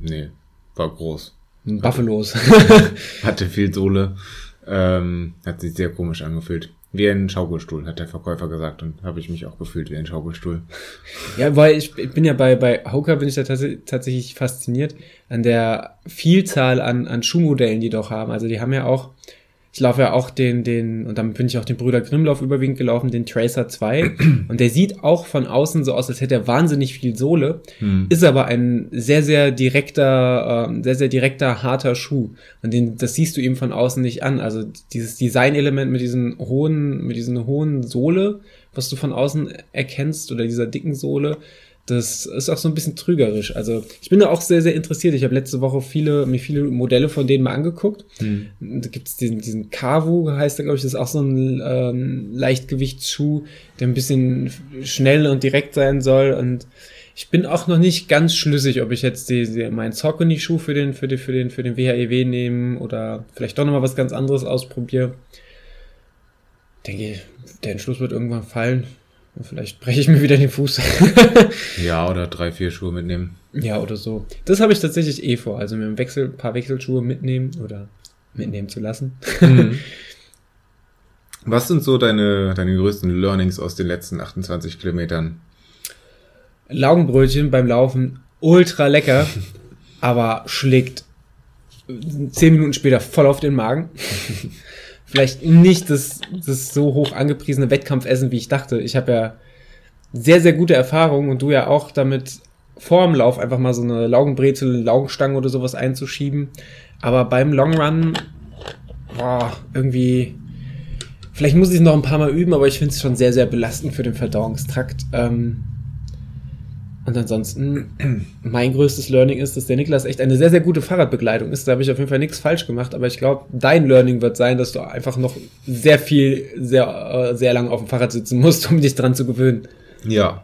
Nee, war groß. Ein Buffalos. [laughs] Hatte viel Sohle. Ähm, hat sich sehr komisch angefühlt. Wie ein Schaukelstuhl, hat der Verkäufer gesagt und habe ich mich auch gefühlt wie ein Schaukelstuhl. Ja, weil ich, ich bin ja bei, bei Hoka bin ich da tats tatsächlich fasziniert an der Vielzahl an, an Schuhmodellen, die doch haben. Also die haben ja auch ich laufe ja auch den, den, und dann bin ich auch den Brüder Grimmlauf überwiegend gelaufen, den Tracer 2. [clears throat] Und der sieht auch von außen so aus, als hätte er wahnsinnig viel Sohle, hm. ist aber ein sehr, sehr direkter, äh, sehr, sehr direkter, harter Schuh. Und den, das siehst du eben von außen nicht an. Also dieses Designelement mit diesen hohen, mit diesen hohen Sohle, was du von außen erkennst, oder dieser dicken Sohle, das ist auch so ein bisschen trügerisch. Also ich bin da auch sehr, sehr interessiert. Ich habe letzte Woche viele, mir viele Modelle von denen mal angeguckt. Hm. Da gibt es diesen, diesen Kavu, heißt der, glaube ich, das ist auch so ein ähm, Leichtgewichtsschuh, der ein bisschen schnell und direkt sein soll. Und ich bin auch noch nicht ganz schlüssig, ob ich jetzt die, die, meinen Saucony-Schuh für den, für den, für den, für den WHEW nehme oder vielleicht doch nochmal was ganz anderes ausprobiere. Denke, der Entschluss wird irgendwann fallen. Vielleicht breche ich mir wieder den Fuß. [laughs] ja, oder drei, vier Schuhe mitnehmen. Ja, oder so. Das habe ich tatsächlich eh vor. Also mir ein Wechsel, paar Wechselschuhe mitnehmen oder mitnehmen zu lassen. Mhm. [laughs] Was sind so deine, deine größten Learnings aus den letzten 28 Kilometern? Laugenbrötchen beim Laufen ultra lecker, [laughs] aber schlägt zehn Minuten später voll auf den Magen vielleicht nicht das, das so hoch angepriesene Wettkampfessen, wie ich dachte. Ich habe ja sehr, sehr gute Erfahrungen und du ja auch damit vor dem Lauf einfach mal so eine Laugenbrezel, Laugenstange oder sowas einzuschieben. Aber beim Long Run, boah, irgendwie, vielleicht muss ich es noch ein paar Mal üben, aber ich finde es schon sehr, sehr belastend für den Verdauungstrakt. Ähm, Und ansonsten, [clears throat] mein größtes Learning ist, dass der Niklas echt eine sehr, sehr gute Fahrradbegleitung ist. Da habe ich auf jeden Fall nichts falsch gemacht, aber ich glaube, dein Learning wird sein, dass du einfach noch sehr viel, sehr, äh, sehr lange auf dem Fahrrad sitzen musst, [laughs] um dich dran zu gewöhnen. Ja.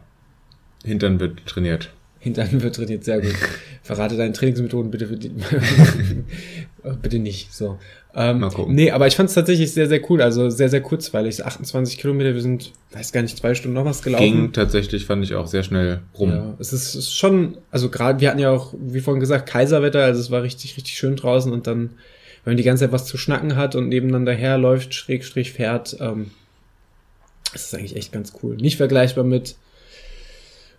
Hintern wird trainiert. Hintern wird trainiert, sehr gut. [laughs] Verrate deine Trainingsmethoden bitte für die, [laughs] bitte nicht, so. Ähm, Mal gucken. Nee, aber ich fand es tatsächlich sehr, sehr cool, also sehr, sehr kurzweilig. 28 Kilometer, wir sind, weiß gar nicht, zwei Stunden noch was gelaufen. Ging tatsächlich, fand ich auch sehr schnell rum. Ja, es ist, ist schon, also gerade, wir hatten ja auch, wie vorhin gesagt, Kaiserwetter, also es war richtig, richtig schön draußen und dann, wenn man die ganze Zeit was zu schnacken hat und nebeneinander herläuft, Schrägstrich fährt, ähm, das ist eigentlich echt ganz cool. Nicht vergleichbar mit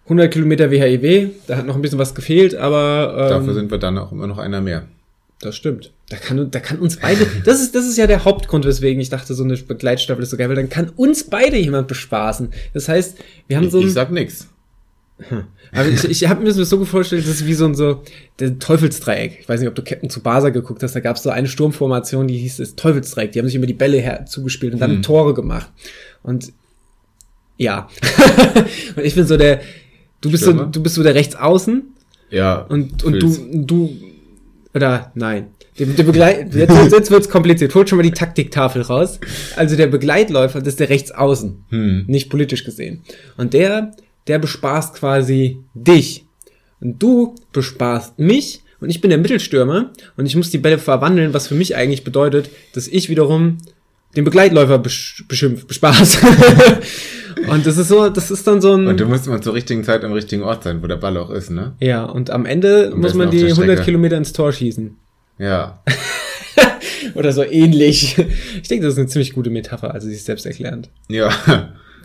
100 Kilometer WHIW, da hat noch ein bisschen was gefehlt, aber ähm, Dafür sind wir dann auch immer noch einer mehr. Das stimmt. Da kann, da kann uns beide, [laughs] das ist, das ist ja der Hauptgrund, weswegen ich dachte, so eine Begleitstaffel ist so geil, weil dann kann uns beide jemand bespaßen. Das heißt, wir haben Ich, so ein, ich sag nix. [laughs] aber ich, ich habe mir das so vorgestellt, das ist wie so ein so der Teufelsdreieck. Ich weiß nicht, ob du Captain Tsubasa geguckt hast. Da gab es so eine Sturmformation, die hieß das Teufelsdreieck. Die haben sich immer die Bälle her zugespielt und dann Hm. Tore gemacht. Und ja, [laughs] und ich bin so der, du bist so, Stürmer? du bist so der Rechtsaußen Ja. und und fühl's. du du oder nein. Der, der Begleit jetzt, jetzt wird's kompliziert. Holt schon mal die Taktiktafel raus. Also der Begleitläufer, das ist der Rechtsaußen Hm. nicht politisch gesehen. Und der, der bespaßt quasi dich. Und du bespaßt mich und ich bin der Mittelstürmer und ich muss die Bälle verwandeln, was für mich eigentlich bedeutet, dass ich wiederum den Begleitläufer besch beschimpft, bespaß. [laughs] und das ist so, das ist dann so ein, Und du musst immer zur richtigen Zeit am richtigen Ort sein, wo der Ball auch ist, ne? ja, und am Ende Am muss man die der 100 Strecke. Kilometer ins Tor schießen. Ja. [laughs] Oder so ähnlich. Ich denke, das ist eine ziemlich gute Metapher, also sie ist selbsterklärend. Ja.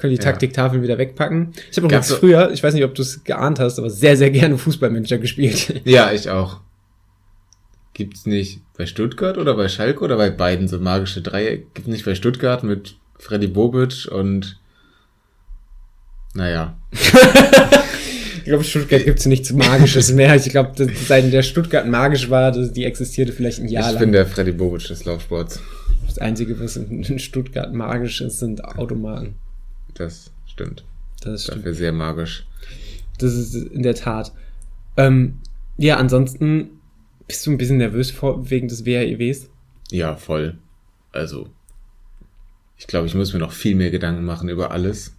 Können die Ja. Taktiktafeln wieder wegpacken. Ich habe übrigens so- früher, ich weiß nicht, ob du es geahnt hast, aber sehr, sehr gerne Fußballmanager gespielt. Ja, ich auch. Gibt's nicht bei Stuttgart oder bei Schalke oder bei beiden so magische Dreieck? Gibt's nicht bei Stuttgart mit Freddy Bobic und naja. [laughs] Ich glaube, Stuttgart gibt es nichts Magisches mehr. Ich glaube, seit der Stuttgart magisch war, die existierte vielleicht ein Jahr ich lang. bin der Freddy Bobic des Laufsports. das Einzige, was in Stuttgart magisch ist, sind Automaten. Das stimmt. Das stimmt. Dafür sehr magisch. Das ist in der Tat. Ähm, ja, ansonsten bist du ein bisschen nervös vor, wegen des WHIWs. Ja, voll. Also, ich glaube, ich muss mir noch viel mehr Gedanken machen über alles.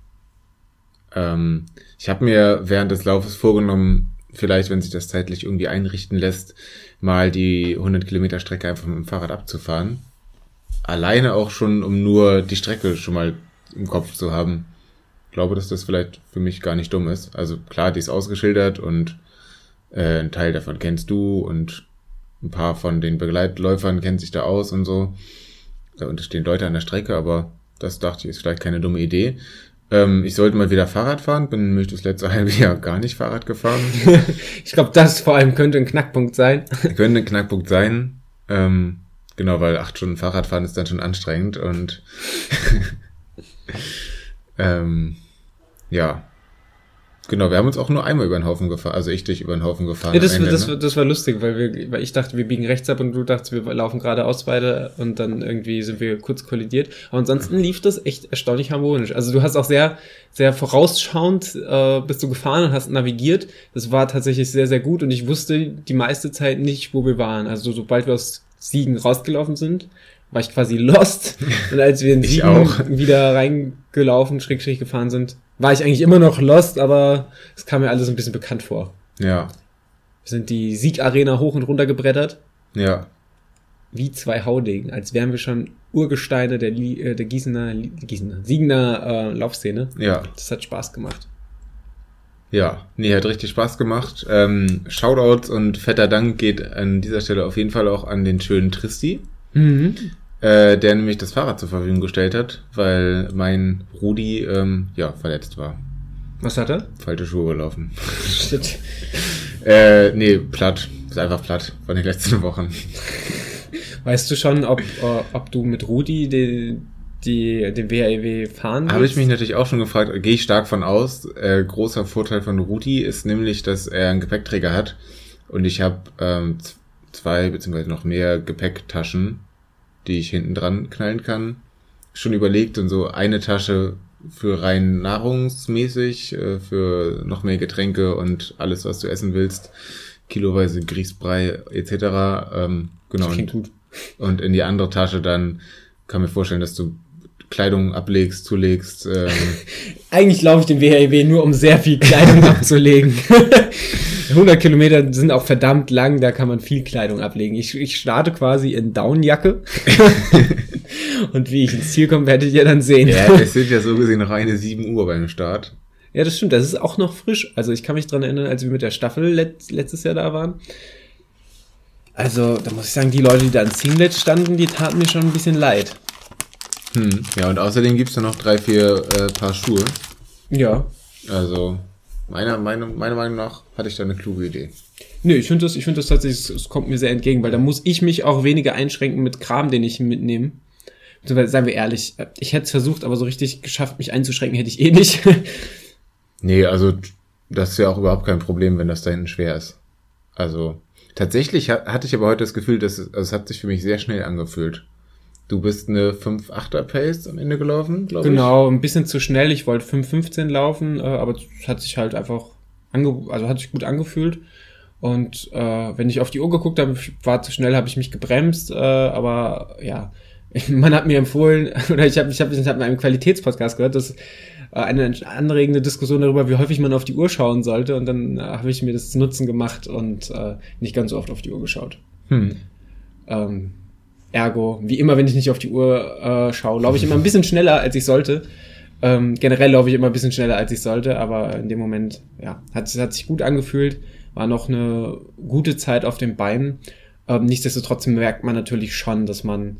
Ähm, ich habe mir während des Laufes vorgenommen, vielleicht, wenn sich das zeitlich irgendwie einrichten lässt, mal die 100 Kilometer Strecke einfach mit dem Fahrrad abzufahren. Alleine auch schon, um nur die Strecke schon mal im Kopf zu haben. Ich glaube, dass das vielleicht für mich gar nicht dumm ist. Also klar, die ist ausgeschildert und äh, ein Teil davon kennst du und ein paar von den Begleitläufern kennen sich da aus und so. Da stehen Leute an der Strecke, aber das dachte ich, ist vielleicht keine dumme Idee. Ähm, ich sollte mal wieder Fahrrad fahren, bin nämlich das letzte [laughs] halbe Jahr gar nicht Fahrrad gefahren. [laughs] Ich glaube, das vor allem könnte ein Knackpunkt sein. [laughs] Könnte ein Knackpunkt sein. Ähm, genau, weil acht Stunden Fahrradfahren ist dann schon anstrengend und ähm, ja. Genau, wir haben uns auch nur einmal über den Haufen gefahren, also ich dich über den Haufen gefahren. Ja, das, Ende, das, ne? das war lustig, weil, wir, weil ich dachte, wir biegen rechts ab und du dachtest, wir laufen geradeaus beide und dann irgendwie sind wir kurz kollidiert. Aber ansonsten lief das echt erstaunlich harmonisch. Also du hast auch sehr, sehr vorausschauend äh, bist du gefahren und hast navigiert. Das war tatsächlich sehr, sehr gut und ich wusste die meiste Zeit nicht, wo wir waren. Also sobald wir aus Siegen rausgelaufen sind, war ich quasi lost. [laughs] Und als wir in Siegen wieder reingelaufen, schräg, schräg gefahren sind, war ich eigentlich immer noch lost, aber es kam mir alles ein bisschen bekannt vor. Ja, Wir sind die Siegarena hoch und runter gebrettert, ja, wie zwei Haudegen, als wären wir schon Urgesteine der, äh, der Gießener, Gießener, Siegener äh, Laufszene. ja. Das hat Spaß gemacht. Ja, nee, hat richtig Spaß gemacht. Ähm, Shoutouts und fetter Dank geht an dieser Stelle auf jeden Fall auch an den schönen Tristi, Mhm. Äh, der nämlich das Fahrrad zur Verfügung gestellt hat, weil mein Rudi ähm, ja verletzt war. Was hat er? Falsche Schuhe gelaufen. [laughs] Shit. Äh, nee, platt. Ist einfach platt von den letzten Wochen. Weißt du schon, ob, äh, ob du mit Rudi die, die, den WAEW fahren Habe ich willst? mich natürlich auch schon gefragt, gehe ich stark von aus. Äh, großer Vorteil von Rudi ist nämlich, dass er einen Gepäckträger hat und ich habe ähm, zwei beziehungsweise noch mehr Gepäcktaschen, die ich hinten dran knallen kann. Schon überlegt und so eine Tasche für rein nahrungsmäßig, äh, für noch mehr Getränke und alles, was du essen willst, kiloweise Grießbrei etc. Ähm, genau. klingt gut. Und in die andere Tasche dann kann mir vorstellen, dass du Kleidung ablegst, zulegst. Ähm, [laughs] Eigentlich laufe ich den WHEW nur, um sehr viel Kleidung [laughs] abzulegen. [laughs] 100 Kilometer sind auch verdammt lang, da kann man viel Kleidung ablegen. Ich, ich starte quasi in Downjacke. [laughs] Und wie ich ins Ziel komme, werdet ihr dann sehen. ja, es sind ja so gesehen reine 7 Uhr beim Start. Ja, das stimmt. Das ist auch noch frisch. Also ich kann mich dran erinnern, als wir mit der Staffel let letztes Jahr da waren. Also, da muss ich sagen, die Leute, die da an Singlet standen, die taten mir schon ein bisschen leid. Hm. Ja, und außerdem gibt's da noch drei, vier äh, Paar Schuhe. Ja. Also, meiner, meiner, meiner Meinung nach hatte ich da eine kluge Idee. Nee, ich finde das, ich finde das tatsächlich, es- kommt mir sehr entgegen, weil da muss ich mich auch weniger einschränken mit Kram, den ich mitnehme. Beziehungsweise, Seien wir ehrlich, ich hätte es versucht, aber so richtig geschafft, mich einzuschränken, hätte ich eh nicht. [laughs] Nee, also das ist ja auch überhaupt kein Problem, wenn das da hinten schwer ist. Also tatsächlich ha hatte ich aber heute das Gefühl, dass es, also es hat sich für mich sehr schnell angefühlt. Du bist eine 5-8er Pace am Ende gelaufen, glaube genau, ein bisschen zu schnell. Ich wollte 5,15 laufen, äh, aber es hat sich halt einfach ange also hat sich gut angefühlt. Und äh, wenn ich auf die Uhr geguckt habe, ich war zu schnell, habe ich mich gebremst, äh, aber ja, [laughs] man hat mir empfohlen, [laughs] oder ich habe ich hab, ich hab in einem Qualitätspodcast gehört, dass äh, eine anregende Diskussion darüber, wie häufig man auf die Uhr schauen sollte. Und dann äh, habe ich mir das zu Nutzen gemacht und äh, nicht ganz so oft auf die Uhr geschaut. ich. Hm. Ähm, ergo, wie immer, wenn ich nicht auf die Uhr äh, schaue, laufe ich immer ein bisschen schneller, als ich sollte. Ähm, generell laufe ich immer ein bisschen schneller, als ich sollte, aber in dem Moment, ja, hat, hat sich gut angefühlt, war noch eine gute Zeit auf den Beinen. Ähm, nichtsdestotrotz merkt man natürlich schon, dass man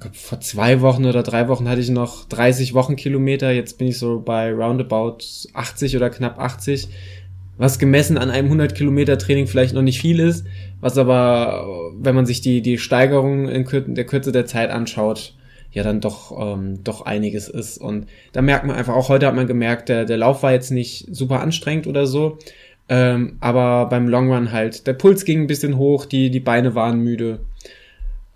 glaub, vor zwei Wochen oder drei Wochen hatte ich noch 30 Wochenkilometer, jetzt bin ich so bei roundabout 80 oder knapp 80, was gemessen an einem 100 Kilometer Training vielleicht noch nicht viel ist, was aber, wenn man sich die, die Steigerung in Kür der Kürze der Zeit anschaut, ja dann doch, ähm, doch einiges ist. Und da merkt man einfach, auch heute hat man gemerkt, der, der Lauf war jetzt nicht super anstrengend oder so, ähm, aber beim Long Run halt, der Puls ging ein bisschen hoch, die, die Beine waren müde.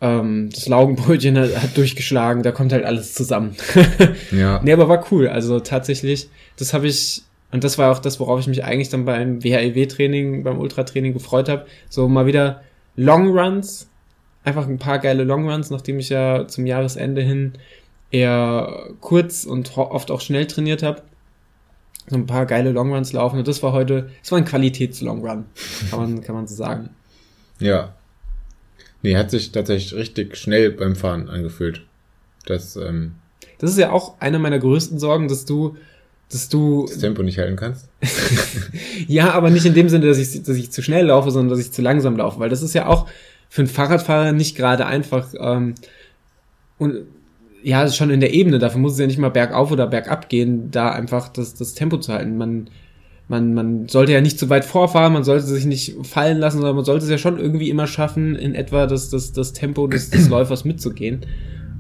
Ähm, das Laugenbrötchen hat, hat durchgeschlagen, da kommt halt alles zusammen. [laughs] Ja. Nee, aber war cool. Also tatsächlich, das habe ich, und das war auch das, worauf ich mich eigentlich dann beim WHEW-Training, beim Ultratraining gefreut habe. So mal wieder Long Runs, einfach ein paar geile Long Runs, nachdem ich ja zum Jahresende hin eher kurz und oft auch schnell trainiert habe. So ein paar geile Long Runs laufen. Und das war heute, es war ein Qualitäts-Long Run, kann man, kann man so sagen. Ja. Nee, hat sich tatsächlich richtig schnell beim Fahren angefühlt. Das, ähm, Das ist ja auch eine meiner größten Sorgen, dass du, dass du das Tempo nicht halten kannst. [laughs] Ja, aber nicht in dem Sinne, dass ich, dass ich zu schnell laufe, sondern dass ich zu langsam laufe, weil das ist ja auch für einen Fahrradfahrer nicht gerade einfach. Ähm, und ja, schon in der Ebene, dafür muss es ja nicht mal bergauf oder bergab gehen, da einfach das, das Tempo zu halten. Man, man, man sollte ja nicht zu weit vorfahren, man sollte sich nicht fallen lassen, sondern man sollte es ja schon irgendwie immer schaffen, in etwa das, das, das Tempo des, des Läufers mitzugehen.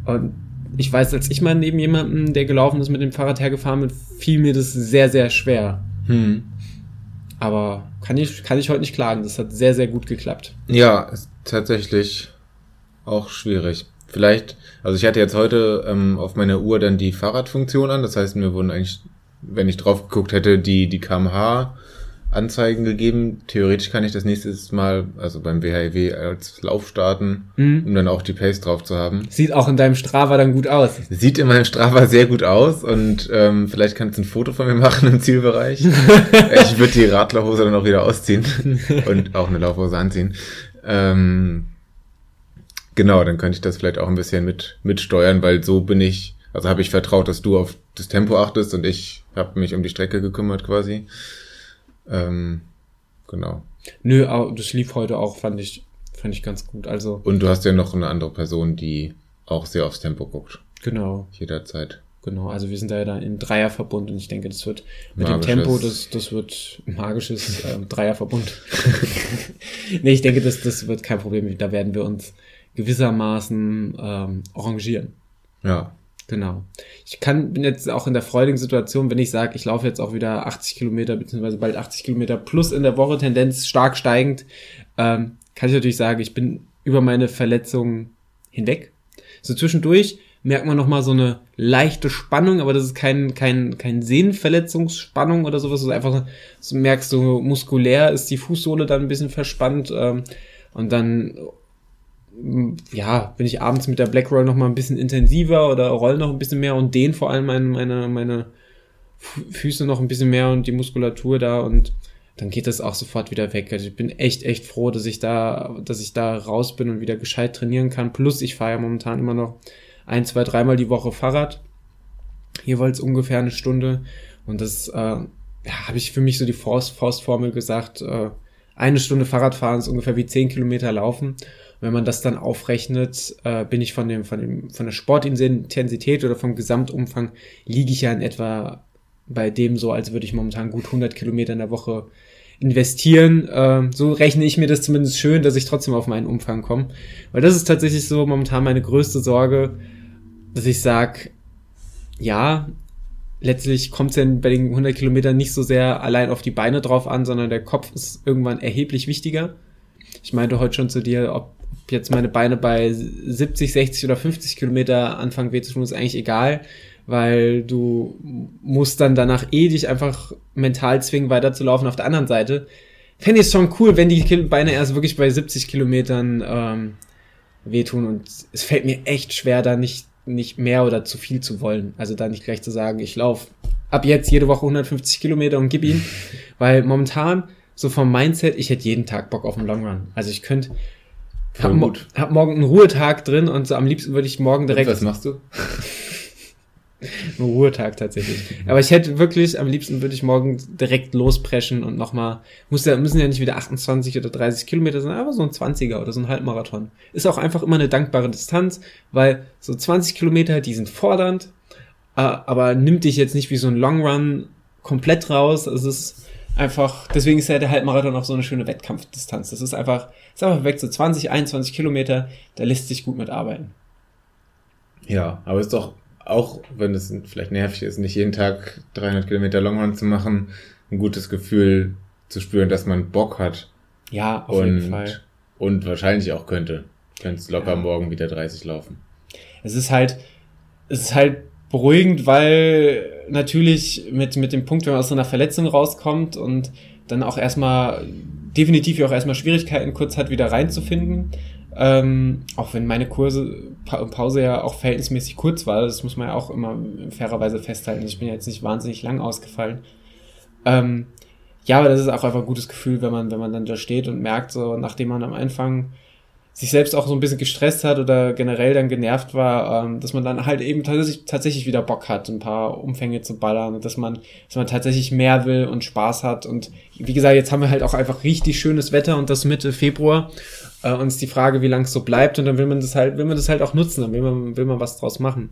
Und ich weiß, als ich mal neben jemandem, der gelaufen ist, mit dem Fahrrad hergefahren bin, fiel mir das sehr, sehr schwer. Hm. Aber kann ich, kann ich heute nicht klagen. Das hat sehr, sehr gut geklappt. Ja, ist tatsächlich auch schwierig. Vielleicht, also ich hatte jetzt heute ähm, auf meiner Uhr dann die Fahrradfunktion an. Das heißt, mir wurden eigentlich, wenn ich drauf geguckt hätte, die, die kmh Anzeigen gegeben. Theoretisch kann ich das nächstes Mal, also beim WHIW als Lauf starten, Mhm. um dann auch die Pace drauf zu haben. Sieht auch in deinem Strava dann gut aus. Sieht in meinem Strava sehr gut aus und ähm, vielleicht kannst du ein Foto von mir machen im Zielbereich. [laughs] ich würde die Radlerhose dann auch wieder ausziehen [laughs] und auch eine Laufhose anziehen. Ähm, genau, dann könnte ich das vielleicht auch ein bisschen mit mitsteuern, weil so bin ich, also habe ich vertraut, dass du auf das Tempo achtest und ich habe mich um die Strecke gekümmert quasi. Ähm, genau. Nö, aber das lief heute auch, fand ich, fand ich ganz gut. Also, Und du hast ja noch eine andere Person, die auch sehr aufs Tempo guckt, genau, jederzeit. genau. Also wir sind da ja dann im Dreierverbund und ich denke, das wird mit Magisches. dem Tempo, das, das wird magisches ähm, Dreierverbund. [laughs] nee, ich denke, das, das wird kein Problem. Da werden wir uns gewissermaßen ähm, arrangieren. Ja. Genau. Ich kann, bin jetzt auch in der freudigen Situation, wenn ich sage, ich laufe jetzt auch wieder 80 Kilometer, beziehungsweise bald 80 Kilometer plus in der Woche, Tendenz stark steigend, ähm, kann ich natürlich sagen, ich bin über meine Verletzung hinweg. So zwischendurch merkt man nochmal so eine leichte Spannung, aber das ist kein, kein, kein Sehnenverletzungsspannung oder sowas. Also einfach so merkst du, muskulär ist die Fußsohle dann ein bisschen verspannt. Ähm, und dann ja, bin ich abends mit der Black Roll noch mal ein bisschen intensiver oder roll noch ein bisschen mehr und den vor allem meine, meine, meine Füße noch ein bisschen mehr und die Muskulatur da und dann geht das auch sofort wieder weg. Also ich bin echt, echt froh, dass ich da, dass ich da raus bin und wieder gescheit trainieren kann. Plus ich fahre ja momentan immer noch ein, zwei, dreimal die Woche Fahrrad. Jeweils ungefähr eine Stunde. Und das äh, ja, habe ich für mich so die Faustformel gesagt. Äh, eine Stunde Fahrrad fahren ist ungefähr wie zehn Kilometer laufen wenn man das dann aufrechnet, äh, bin ich von dem, von dem, von der Sportintensität oder vom Gesamtumfang liege ich ja in etwa bei dem so, als würde ich momentan gut 100 Kilometer in der Woche investieren. Äh, so rechne ich mir das zumindest schön, dass ich trotzdem auf meinen Umfang komme. Weil das ist tatsächlich so momentan meine größte Sorge, dass ich sag, ja, letztlich kommt es ja bei den 100 Kilometern nicht so sehr allein auf die Beine drauf an, sondern der Kopf ist irgendwann erheblich wichtiger. Ich meinte heute schon zu dir, ob jetzt meine Beine bei 70, 60 oder 50 Kilometer anfangen weh zu tun, ist eigentlich egal, weil du musst dann danach eh dich einfach mental zwingen, weiterzulaufen. Auf der anderen Seite fände ich es schon cool, wenn die Beine erst wirklich bei 70 Kilometern ähm, wehtun und es fällt mir echt schwer, da nicht, nicht mehr oder zu viel zu wollen. Also da nicht gleich zu sagen, ich laufe ab jetzt jede Woche 150 Kilometer und gib ihn, [laughs] weil momentan so vom Mindset, ich hätte jeden Tag Bock auf einen Long Run. Also ich könnte hab, mo hab morgen einen Ruhetag drin und so am liebsten würde ich morgen direkt. Und was machst du? [laughs] Ein Ruhetag tatsächlich. Aber ich hätte wirklich, am liebsten würde ich morgen direkt lospreschen und nochmal, muss ja, müssen ja nicht wieder 28 oder 30 Kilometer sein, aber so ein 20er oder so ein Halbmarathon. Ist auch einfach immer eine dankbare Distanz, weil so 20 Kilometer, die sind fordernd, äh, aber nimmt dich jetzt nicht wie so ein Long Run komplett raus. Es ist einfach, deswegen ist ja der Halbmarathon auch so eine schöne Wettkampfdistanz. Das ist einfach, ist einfach weg so 20, 21 Kilometer, da lässt sich gut mitarbeiten. Ja, aber ist doch auch, wenn es vielleicht nervig ist, nicht jeden Tag 300 Kilometer Longrun zu machen, ein gutes Gefühl zu spüren, dass man Bock hat. Ja, auf und, jeden Fall. Und wahrscheinlich auch könnte. Könntest locker ja. morgen wieder 30 laufen. Es ist halt, es ist halt beruhigend, weil natürlich mit, mit dem Punkt, wenn man aus so einer Verletzung rauskommt und dann auch erstmal, definitiv auch erstmal Schwierigkeiten kurz hat, wieder reinzufinden. Ähm, auch wenn meine Kurse, pa Pause ja auch verhältnismäßig kurz war, das muss man ja auch immer fairerweise festhalten. Ich bin ja jetzt nicht wahnsinnig lang ausgefallen. Ähm, ja, aber das ist auch einfach ein gutes Gefühl, wenn man, wenn man dann da steht und merkt, so nachdem man am Anfang sich selbst auch so ein bisschen gestresst hat oder generell dann genervt war, ähm, dass man dann halt eben tatsächlich, tatsächlich wieder Bock hat, ein paar Umfänge zu ballern und dass man, dass man tatsächlich mehr will und Spaß hat. Und wie gesagt, jetzt haben wir halt auch einfach richtig schönes Wetter und das Mitte Februar. Äh, und ist die Frage, wie lang es so bleibt. Und dann will man das halt, will man das halt auch nutzen, dann will man, will man was draus machen.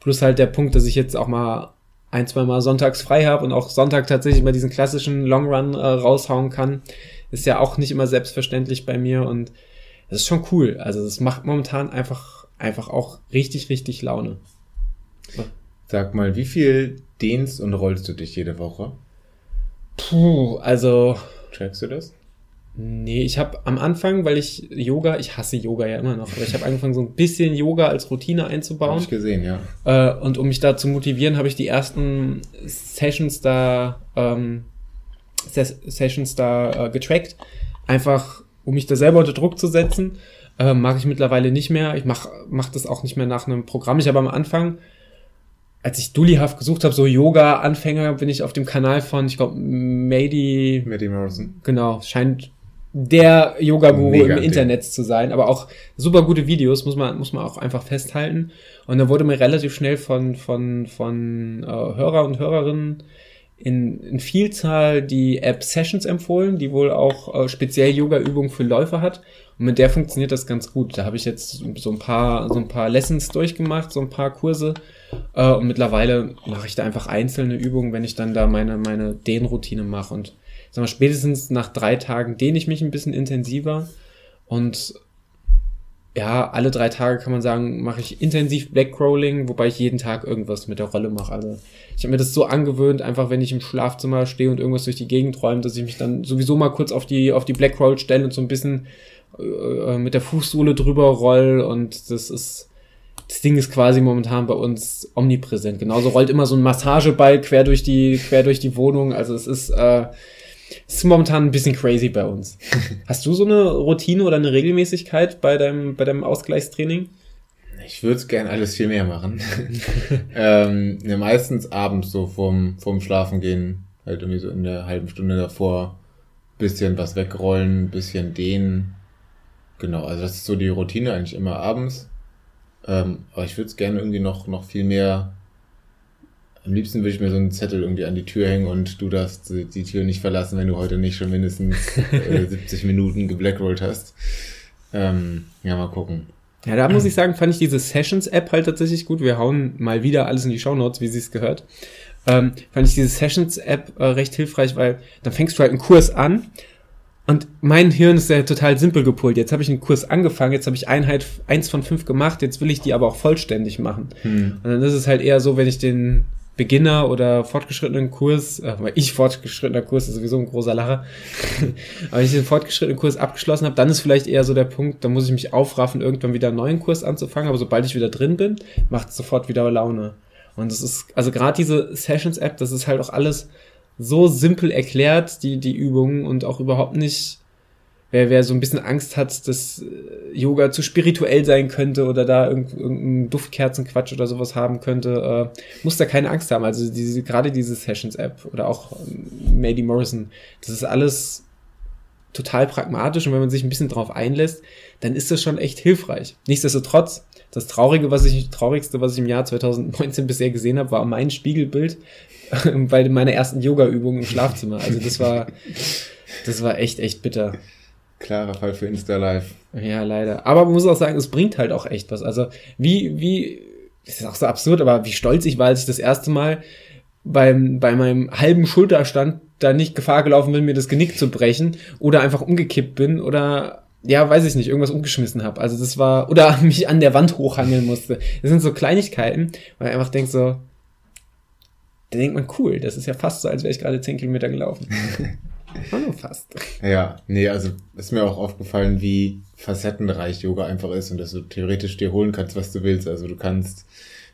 Plus halt der Punkt, dass ich jetzt auch mal ein, zwei Mal sonntags frei habe und auch Sonntag tatsächlich mal diesen klassischen Long Run äh, raushauen kann, ist ja auch nicht immer selbstverständlich bei mir und das ist schon cool. Also das macht momentan einfach, einfach auch richtig, richtig Laune. Sag mal, wie viel dehnst und rollst du dich jede Woche? Puh, also. Trackst du das? Nee, ich habe am Anfang, weil ich Yoga, ich hasse Yoga ja immer noch, aber ich habe angefangen, so ein bisschen Yoga als Routine einzubauen. Hab ich gesehen, ja. Äh, und um mich da zu motivieren, habe ich die ersten Sessions da, ähm, Ses Sessions da äh, getrackt. Einfach um mich da selber unter Druck zu setzen. Äh, mache ich mittlerweile nicht mehr. Ich mache mach das auch nicht mehr nach einem Programm. Ich habe am Anfang, als ich dullyhaft gesucht habe, so Yoga-Anfänger, bin ich auf dem Kanal von, ich glaube, Mady. Mady Morrison. Genau, scheint der Yoga-Guru im Internet zu sein, aber auch super gute Videos, muss man, muss man auch einfach festhalten. Und da wurde mir relativ schnell von, von, von äh, Hörer und Hörerinnen in, in Vielzahl die App Sessions empfohlen, die wohl auch äh, speziell Yoga-Übungen für Läufer hat. Und mit der funktioniert das ganz gut. Da habe ich jetzt so ein paar, so ein paar Lessons durchgemacht, so ein paar Kurse. Äh, und mittlerweile mache ich da einfach einzelne Übungen, wenn ich dann da meine, meine Dehnroutine mache. Und sag mal, spätestens nach drei Tagen dehne ich mich ein bisschen intensiver. Und ja, alle drei Tage kann man sagen, mache ich intensiv Blackcrawling, wobei ich jeden Tag irgendwas mit der Rolle mache. Also ich habe mir das so angewöhnt, einfach wenn ich im Schlafzimmer stehe und irgendwas durch die Gegend räume, dass ich mich dann sowieso mal kurz auf die auf die Blackroll stelle und so ein bisschen äh, mit der Fußsohle drüber roll und das ist das Ding ist quasi momentan bei uns omnipräsent. Genauso rollt immer so ein Massageball quer durch die, quer durch die Wohnung. Also es ist, äh, es ist momentan ein bisschen crazy bei uns. [laughs] Hast du so eine Routine oder eine Regelmäßigkeit bei deinem, bei deinem Ausgleichstraining? Ich würde es gern alles viel mehr machen. [laughs] ähm, ja, meistens abends so vorm, vorm Schlafen gehen, halt irgendwie so in der halben Stunde davor, bisschen was wegrollen, bisschen dehnen. Genau, also das ist so die Routine eigentlich immer abends. Ähm, aber ich würde es gerne irgendwie noch, noch viel mehr. Am liebsten würde ich mir so einen Zettel irgendwie an die Tür hängen und du darfst die Tür nicht verlassen, wenn du heute nicht schon mindestens [laughs] äh, 70 Minuten geblackrollt hast. Ähm, ja, mal gucken. Ja, da muss ich sagen, fand ich diese Sessions-App halt tatsächlich gut. Wir hauen mal wieder alles in die Show Notes, wie sie es gehört. Ähm, fand ich diese Sessions-App äh, recht hilfreich, weil dann fängst du halt einen Kurs an und mein Hirn ist ja total simpel gepolt. Jetzt habe ich einen Kurs angefangen, jetzt habe ich Einheit eins von fünf gemacht, jetzt will ich die aber auch vollständig machen. Hm. Und dann ist es halt eher so, wenn ich den Beginner oder fortgeschrittenen Kurs, äh, weil ich fortgeschrittener Kurs ist sowieso ein großer Lacher, [laughs] aber wenn ich den fortgeschrittenen Kurs abgeschlossen habe, dann ist vielleicht eher so der Punkt, da muss ich mich aufraffen, irgendwann wieder einen neuen Kurs anzufangen, aber sobald ich wieder drin bin, macht es sofort wieder Laune. Und das ist, also gerade diese Sessions-App, das ist halt auch alles so simpel erklärt, die, die Übungen und auch überhaupt nicht, wer, wer so ein bisschen Angst hat, dass äh, Yoga zu spirituell sein könnte oder da irgendeinen Duftkerzenquatsch oder sowas haben könnte, äh, muss da keine Angst haben. Also diese, gerade diese Sessions-App oder auch ähm, Mady Morrison, das ist alles total pragmatisch und wenn man sich ein bisschen drauf einlässt, dann ist das schon echt hilfreich. Nichtsdestotrotz, das Traurige, was ich, Traurigste, was ich im Jahr 2019 bisher gesehen habe, war mein Spiegelbild [laughs] bei meiner ersten Yoga-Übung im Schlafzimmer. Also das war, das war echt, echt bitter. Klarer Fall für Insta Live. Ja, leider. Aber man muss auch sagen, es bringt halt auch echt was. Also wie, wie, das ist auch so absurd, aber wie stolz ich war, als ich das erste Mal beim, bei meinem halben Schulterstand da nicht Gefahr gelaufen bin, mir das Genick zu brechen oder einfach umgekippt bin oder ja, weiß ich nicht, irgendwas umgeschmissen habe. Also das war, oder [laughs] mich an der Wand hochhangeln musste. Das sind so Kleinigkeiten, weil ich einfach denke so, da denkt man, cool, das ist ja fast so, als wäre ich gerade 10 Kilometer gelaufen. [laughs] Nur fast. Ja, nee, also ist mir auch aufgefallen, wie facettenreich Yoga einfach ist und dass du theoretisch dir holen kannst, was du willst. Also du kannst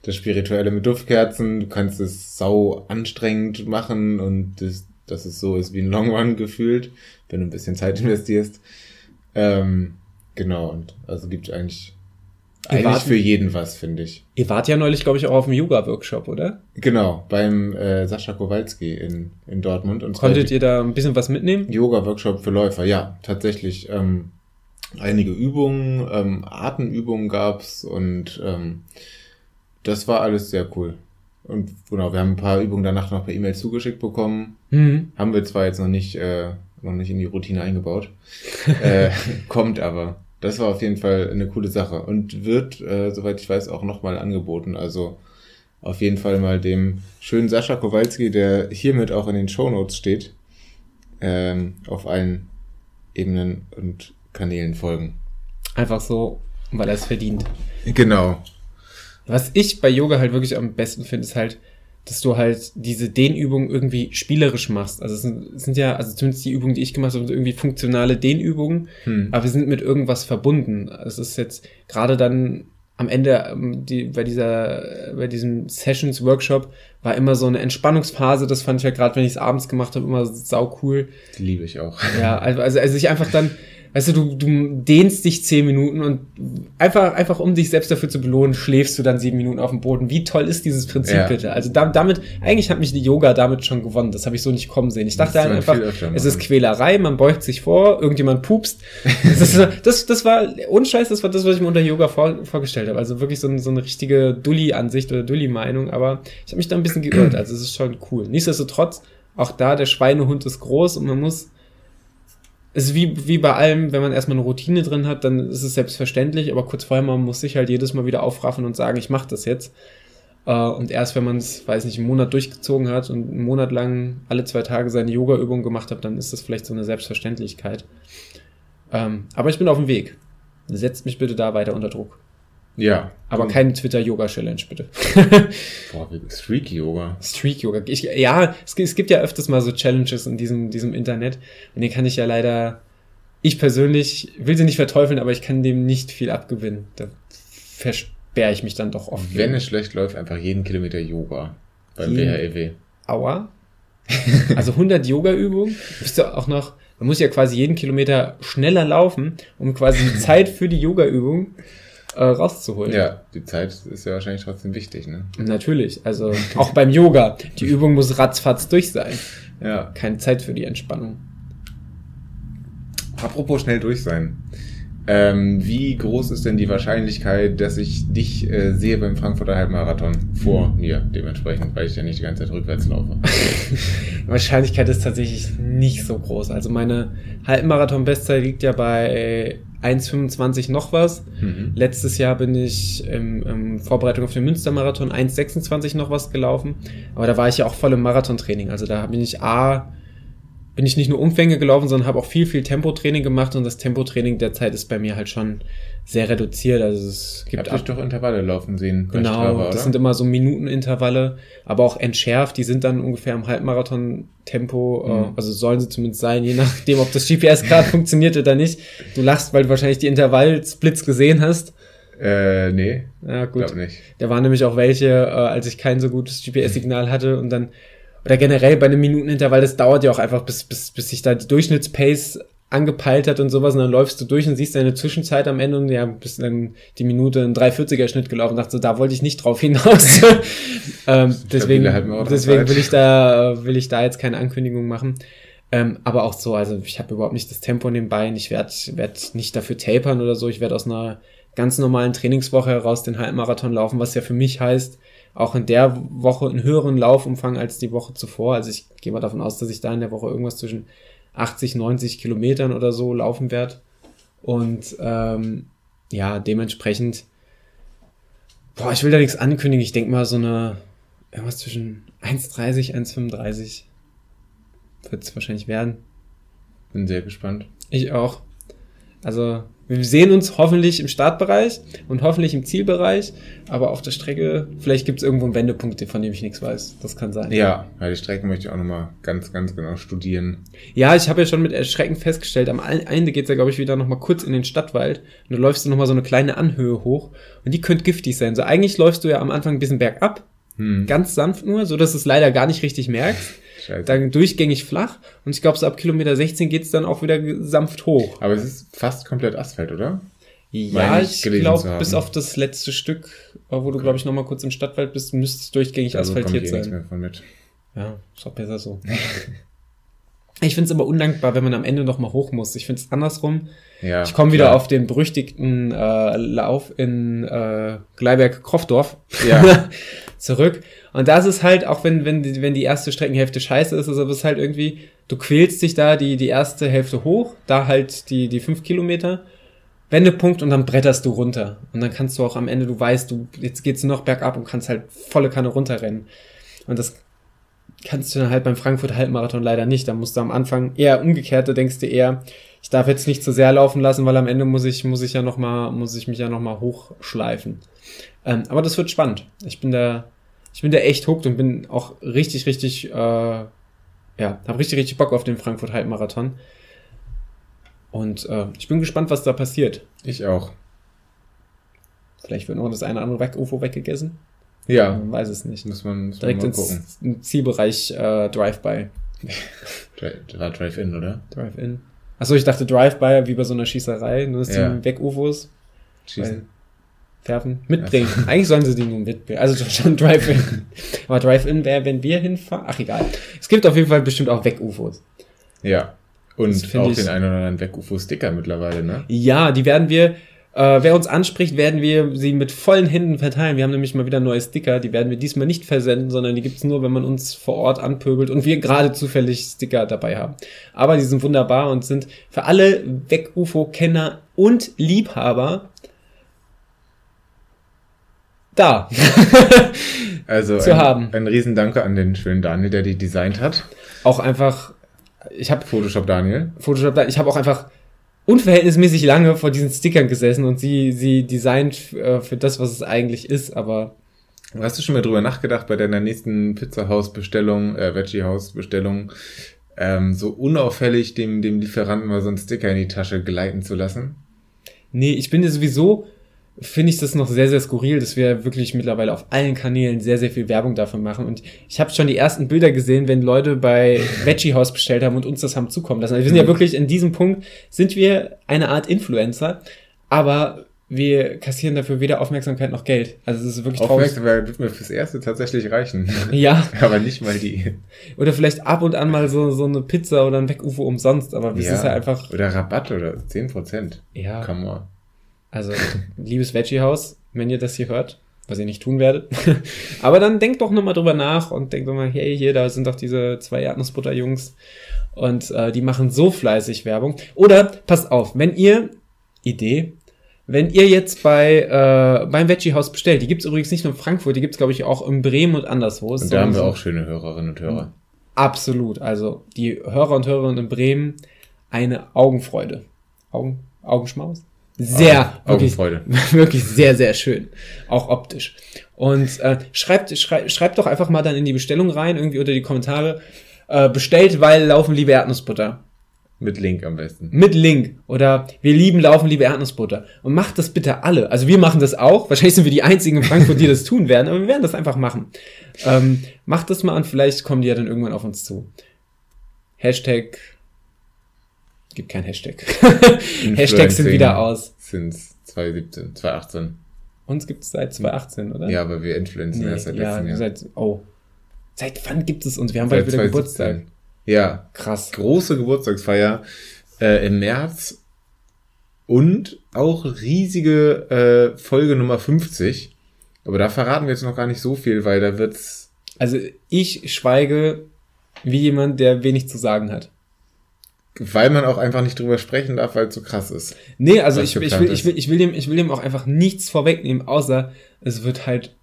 das Spirituelle mit Duftkerzen, du kannst es sau anstrengend machen und das, dass es so ist wie ein Long Run gefühlt, wenn du ein bisschen Zeit investierst. Ähm, genau, und also gibt eigentlich eigentlich wart, für jeden was, finde ich. Ihr wart ja neulich, glaube ich, auch auf dem Yoga-Workshop, oder? Genau, beim äh, Sascha Kowalski in, in Dortmund. Und Konntet ihr da ein bisschen was mitnehmen? Yoga-Workshop für Läufer, ja, tatsächlich. Ähm, einige Übungen, ähm, Atemübungen gab's und ähm, das war alles sehr cool. Und genau, wir haben ein paar Übungen danach noch per E-Mail zugeschickt bekommen. Mhm. Haben wir zwar jetzt noch nicht, äh, noch nicht in die Routine eingebaut. äh, [laughs] kommt aber. Das war auf jeden Fall eine coole Sache und wird, äh, soweit ich weiß, auch nochmal angeboten. Also auf jeden Fall mal dem schönen Sascha Kowalski, der hiermit auch in den Show Notes steht, ähm, auf allen Ebenen und Kanälen folgen. Einfach so, weil er es verdient. Genau. Was ich bei Yoga halt wirklich am besten finde, ist halt, dass du halt diese Dehnübungen irgendwie spielerisch machst. Also es sind, es sind ja, also zumindest die Übungen, die ich gemacht habe, sind irgendwie funktionale Dehnübungen, hm. aber wir sind mit irgendwas verbunden. Es ist jetzt gerade dann am Ende ähm, die, bei dieser, bei diesem Sessions Workshop war immer so eine Entspannungsphase. Das fand ich ja gerade, wenn ich es abends gemacht habe, immer sau cool. Die liebe ich auch. Ja, also, also, also ich einfach dann [laughs] weißt du, du, du dehnst dich zehn Minuten und einfach, einfach um dich selbst dafür zu belohnen, schläfst du dann sieben Minuten auf dem Boden. Wie toll ist dieses Prinzip ja. bitte? Also da, damit, eigentlich hat mich die Yoga damit schon gewonnen. Das habe ich so nicht kommen sehen. Ich dachte halt einfach, es ist Quälerei, man beugt sich vor, irgendjemand pupst. Das, [laughs] das, das war, unscheiß, das war das, was ich mir unter Yoga vor, vorgestellt habe. Also wirklich so, so eine richtige Dulli-Ansicht oder Dulli-Meinung, aber ich habe mich da ein bisschen geirrt. Also es ist schon cool. Nichtsdestotrotz, auch da, der Schweinehund ist groß und man muss ist wie, wie bei allem, wenn man erstmal eine Routine drin hat, dann ist es selbstverständlich, aber kurz vorher, man muss sich halt jedes Mal wieder aufraffen und sagen, ich mache das jetzt. Äh, und erst wenn man es, weiß nicht, einen Monat durchgezogen hat und einen Monat lang alle zwei Tage seine Yoga-Übung gemacht hat, dann ist das vielleicht so eine Selbstverständlichkeit. Ähm, aber ich bin auf dem Weg. Setzt mich bitte da weiter unter Druck. Ja. Aber kein Twitter-Yoga-Challenge, bitte. [laughs] Boah, Streak-Yoga. Streak-Yoga. Ja, es, es, gibt ja öfters mal so Challenges in diesem, diesem Internet. Und den kann ich ja leider, ich persönlich will sie nicht verteufeln, aber ich kann dem nicht viel abgewinnen. Da bär ich mich dann doch oft. Wenn es schlecht läuft, einfach jeden Kilometer Yoga beim Jeden- BHEW. Aua. Also 100 Yoga-Übungen. Bist du auch noch, man muss ja quasi jeden Kilometer schneller laufen, um quasi die [laughs] Zeit für die Yoga-Übung äh, rauszuholen. Ja, die Zeit ist ja wahrscheinlich trotzdem wichtig, ne? Natürlich, also auch beim Yoga. Die [laughs] Übung muss ratzfatz durch sein. Ja. Keine Zeit für die Entspannung. Apropos schnell durch sein. Ähm, wie groß ist denn die Wahrscheinlichkeit, dass ich dich äh, sehe beim Frankfurter Halbmarathon vor mir dementsprechend, weil ich ja nicht die ganze Zeit rückwärts laufe? [laughs] Die Wahrscheinlichkeit ist tatsächlich nicht so groß. Also meine Halbmarathon-Bestzeit liegt ja bei 1,25 noch was. Mhm. Letztes Jahr bin ich im, im Vorbereitung auf den Münstermarathon 1,26 noch was gelaufen. Aber da war ich ja auch voll im Marathontraining. Also da bin ich A, bin ich nicht nur Umfänge gelaufen, sondern habe auch viel, viel Tempotraining gemacht. Und das Tempotraining derzeit ist bei mir halt schon sehr reduziert. Also es gibt hab dich doch Intervalle laufen sehen. Genau, Strava, das sind immer so Minutenintervalle, aber auch entschärft. Die sind dann ungefähr im Halbmarathon-Tempo, Mhm. äh, also sollen sie zumindest sein, je nachdem, ob das GPS [laughs] gerade funktioniert oder nicht. Du lachst, weil du wahrscheinlich die Intervallsplits gesehen hast. Äh, nee, Ja, gut. glaub nicht. Da waren nämlich auch welche, äh, als ich kein so gutes GPS-Signal hatte und dann, oder generell bei einem Minutenintervall, das dauert ja auch einfach, bis, bis, bis sich da die Durchschnittspace angepeilt hat und sowas und dann läufst du durch und siehst deine Zwischenzeit am Ende und ja, bist dann die Minute in 340er Schnitt gelaufen und dachte so, da wollte ich nicht drauf hinaus. [laughs] ähm, deswegen, deswegen will ich da, will ich da jetzt keine Ankündigung machen. Ähm, aber auch so, also ich habe überhaupt nicht das Tempo in den Beinen, ich werde werd nicht dafür tapern oder so, ich werde aus einer ganz normalen Trainingswoche heraus den Halbmarathon laufen, was ja für mich heißt, auch in der Woche einen höheren Laufumfang als die Woche zuvor. Also ich gehe mal davon aus, dass ich da in der Woche irgendwas zwischen 80, 90 Kilometern oder so laufen werde. Und ähm, ja, dementsprechend, boah, ich will da nichts ankündigen. Ich denke mal so eine, irgendwas zwischen 1,30, 1,35 wird es wahrscheinlich werden. Bin sehr gespannt. Ich auch. Also, wir sehen uns hoffentlich im Startbereich und hoffentlich im Zielbereich, aber auf der Strecke, vielleicht gibt es irgendwo einen Wendepunkt, von dem ich nichts weiß. Das kann sein. Ja, weil die Strecken möchte ich auch nochmal ganz, ganz genau studieren. Ja, ich habe ja schon mit Erschrecken festgestellt, am Ende geht's ja, glaube ich, wieder nochmal kurz in den Stadtwald und du läufst du nochmal so eine kleine Anhöhe hoch und die könnte giftig sein. So eigentlich läufst du ja am Anfang ein bisschen bergab, Hm. ganz sanft nur, so dass du es leider gar nicht richtig merkst. Scheiße. Dann durchgängig flach und ich glaube, so ab Kilometer 16 geht's dann auch wieder sanft hoch. Aber es ist fast komplett Asphalt, oder? Ja, ich ich glaube, bis auf das letzte Stück, äh, wo du, glaube ich, nochmal kurz im Stadtwald bist, müsste es durchgängig bekomme asphaltiert sein. mehr von mit. Ja, ist auch besser so. [laughs] ich finde es aber undankbar, wenn man am Ende nochmal hoch muss. Ich finde es andersrum. Ja, Ich komme wieder auf den berüchtigten äh, Lauf in äh, Gleiberg-Kroffdorf Ja. [laughs] zurück. Und das ist halt, auch wenn, wenn, die, wenn die erste Streckenhälfte scheiße ist, ist aber es halt irgendwie, du quälst dich da die, die erste Hälfte hoch, da halt die, die fünf Kilometer, Wendepunkt und dann bretterst du runter. Und dann kannst du auch am Ende, du weißt, du, jetzt geht's noch bergab und kannst halt volle Kanne runterrennen. Und das kannst du dann halt beim Frankfurt Halbmarathon leider nicht. Da musst du am Anfang eher umgekehrt, da denkst du eher, ich darf jetzt nicht zu sehr laufen lassen, weil am Ende muss ich, muss ich ja noch mal, muss ich mich ja noch mal hochschleifen. Ähm, aber das wird spannend. Ich bin da, ich bin da echt hooked und bin auch richtig, richtig, äh, ja, habe richtig, richtig Bock auf den Frankfurt Halbmarathon. Und äh, ich bin gespannt, was da passiert. Ich auch. Vielleicht wird noch das eine oder andere weg UFO weggegessen. Ja, Man weiß es nicht. muss man, muss man Direkt mal gucken. ins, Zielbereich äh, Drive-by. Dri- War Drive-In, oder? Drive-in. Achso, ich dachte Drive-by wie bei so einer Schießerei, nur dass Ja. die Weg-UFOs Schießen. werfen. Mitbringen. Eigentlich sollen sie die nur mitbringen. Also schon Drive-in. Aber Drive-in wäre, wenn wir hinfahren. Ach egal. Es gibt auf jeden Fall bestimmt auch Weg-UFOs. Ja. Und auch ich- den einen oder anderen Weg-UFO-Sticker mittlerweile, ne? Ja, die werden wir, äh, wer uns anspricht, werden wir sie mit vollen Händen verteilen. Wir haben nämlich mal wieder neue Sticker, die werden wir diesmal nicht versenden, sondern die gibt's nur, wenn man uns vor Ort anpöbelt und wir gerade zufällig Sticker dabei haben. Aber die sind wunderbar und sind für alle Weg-UFO-Kenner und Liebhaber da. [laughs] Also Zu ein, haben. ein Riesendanke an den schönen Daniel, der die designt hat. auch einfach, ich habe Photoshop Daniel. Photoshop da, ich habe auch einfach unverhältnismäßig lange vor diesen Stickern gesessen und sie, sie designt äh, für das, was es eigentlich ist, aber Hast du schon mal drüber nachgedacht, bei deiner nächsten Pizzahaus-Bestellung, äh, Veggie-Haus-Bestellung, ähm, so unauffällig dem, dem Lieferanten mal so einen Sticker in die Tasche gleiten zu lassen? Nee, ich bin ja sowieso finde ich das noch sehr, sehr skurril, dass wir wirklich mittlerweile auf allen Kanälen sehr, sehr viel Werbung dafür machen. Und ich habe schon die ersten Bilder gesehen, wenn Leute bei [laughs] Veggie House bestellt haben und uns das haben zukommen lassen. Also wir sind ja wirklich in diesem Punkt, sind wir eine Art Influencer, aber wir kassieren dafür weder Aufmerksamkeit noch Geld. Also es ist wirklich traurig. Aufmerksamkeit wird mir fürs Erste tatsächlich reichen. [laughs] Ja. [laughs] aber nicht mal die. Oder vielleicht ab und an mal so, so eine Pizza oder ein Wegufo umsonst, aber das ja. ist ja einfach... Oder Rabatt oder 10%. Ja. Come on. Also, liebes Veggie-Haus, wenn ihr das hier hört, was ihr nicht tun werdet. [laughs] aber dann denkt doch nochmal drüber nach und denkt doch mal, hey, hier, da sind doch diese zwei Erdnussbutter-Jungs und äh, die machen so fleißig Werbung. Oder, passt auf, wenn ihr, Idee, wenn ihr jetzt bei äh, beim Veggie House bestellt, die gibt's übrigens nicht nur in Frankfurt, die gibt's glaube ich auch in Bremen und anderswo. Und da haben wir auch schöne Hörerinnen und Hörer. Absolut. Also die Hörer und Hörerinnen in Bremen eine Augenfreude. Augen, Augenschmaus? Sehr, Augen, wirklich, Augenfreude. [laughs] wirklich sehr, sehr schön. Auch optisch. Und äh, schreibt, schrei, schreibt doch einfach mal dann in die Bestellung rein, irgendwie unter die Kommentare, äh, bestellt, weil laufen liebe Erdnussbutter. Mit Link am besten. Mit Link. Oder wir lieben Laufen, liebe Erdnussbutter. Und macht das bitte alle. Also wir machen das auch. Wahrscheinlich sind wir die einzigen in Frankfurt, die das tun werden, aber wir werden das einfach machen. Ähm, macht das mal und vielleicht kommen die ja dann irgendwann auf uns zu. Hashtag. Gibt kein Hashtag. [laughs] Hashtags sind wieder aus. Sind 2017, 2018. Uns gibt es seit 2018, oder? Ja, aber wir influenzen nee, erst seit ja, letztem Jahr. Seit, oh. Seit wann gibt es uns? Wir haben seit bald wieder 2017. Geburtstag. Ja. Krass. Große Geburtstagsfeier äh, im März und auch riesige äh, Folge Nummer 50. Aber da verraten wir jetzt noch gar nicht so viel, weil da wird's. Also ich schweige wie jemand, der wenig zu sagen hat. Weil man auch einfach nicht drüber sprechen darf, weil es so krass ist. Nee, also ich, ich, will, ich, will, ich, will dem, ich will dem auch einfach nichts vorwegnehmen, außer es wird halt,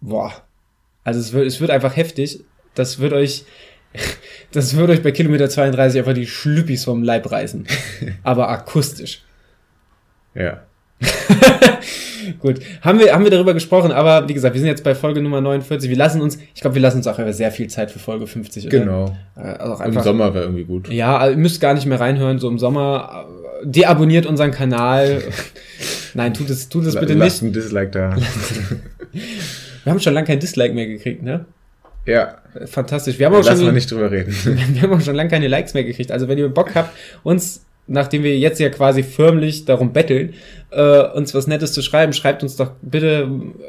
boah. Also es wird, es wird einfach heftig. Das wird euch, [laughs] das würde euch bei Kilometer 32 einfach die Schlüppis vom Leib reißen. [laughs] Aber akustisch. Ja. [laughs] Gut. Haben wir, haben wir darüber gesprochen, aber wie gesagt, wir sind jetzt bei Folge Nummer 49. Wir lassen uns, ich glaube, wir lassen uns auch sehr viel Zeit für Folge 50. Oder? Genau. Äh, also einfach, Im Sommer wäre irgendwie gut. Ja, also ihr müsst gar nicht mehr reinhören, so im Sommer. Deabonniert unseren Kanal. [laughs] Nein, tut es, tut es bitte Lasst nicht. ein Dislike da. [laughs] wir haben schon lange kein Dislike mehr gekriegt, ne? Ja. Fantastisch. Wir haben auch Lass schon. Mal nicht drüber reden. [laughs] wir haben auch schon lange keine Likes mehr gekriegt. Also wenn ihr Bock habt, uns, nachdem wir jetzt ja quasi förmlich darum betteln, äh, uns was Nettes zu schreiben, schreibt uns doch bitte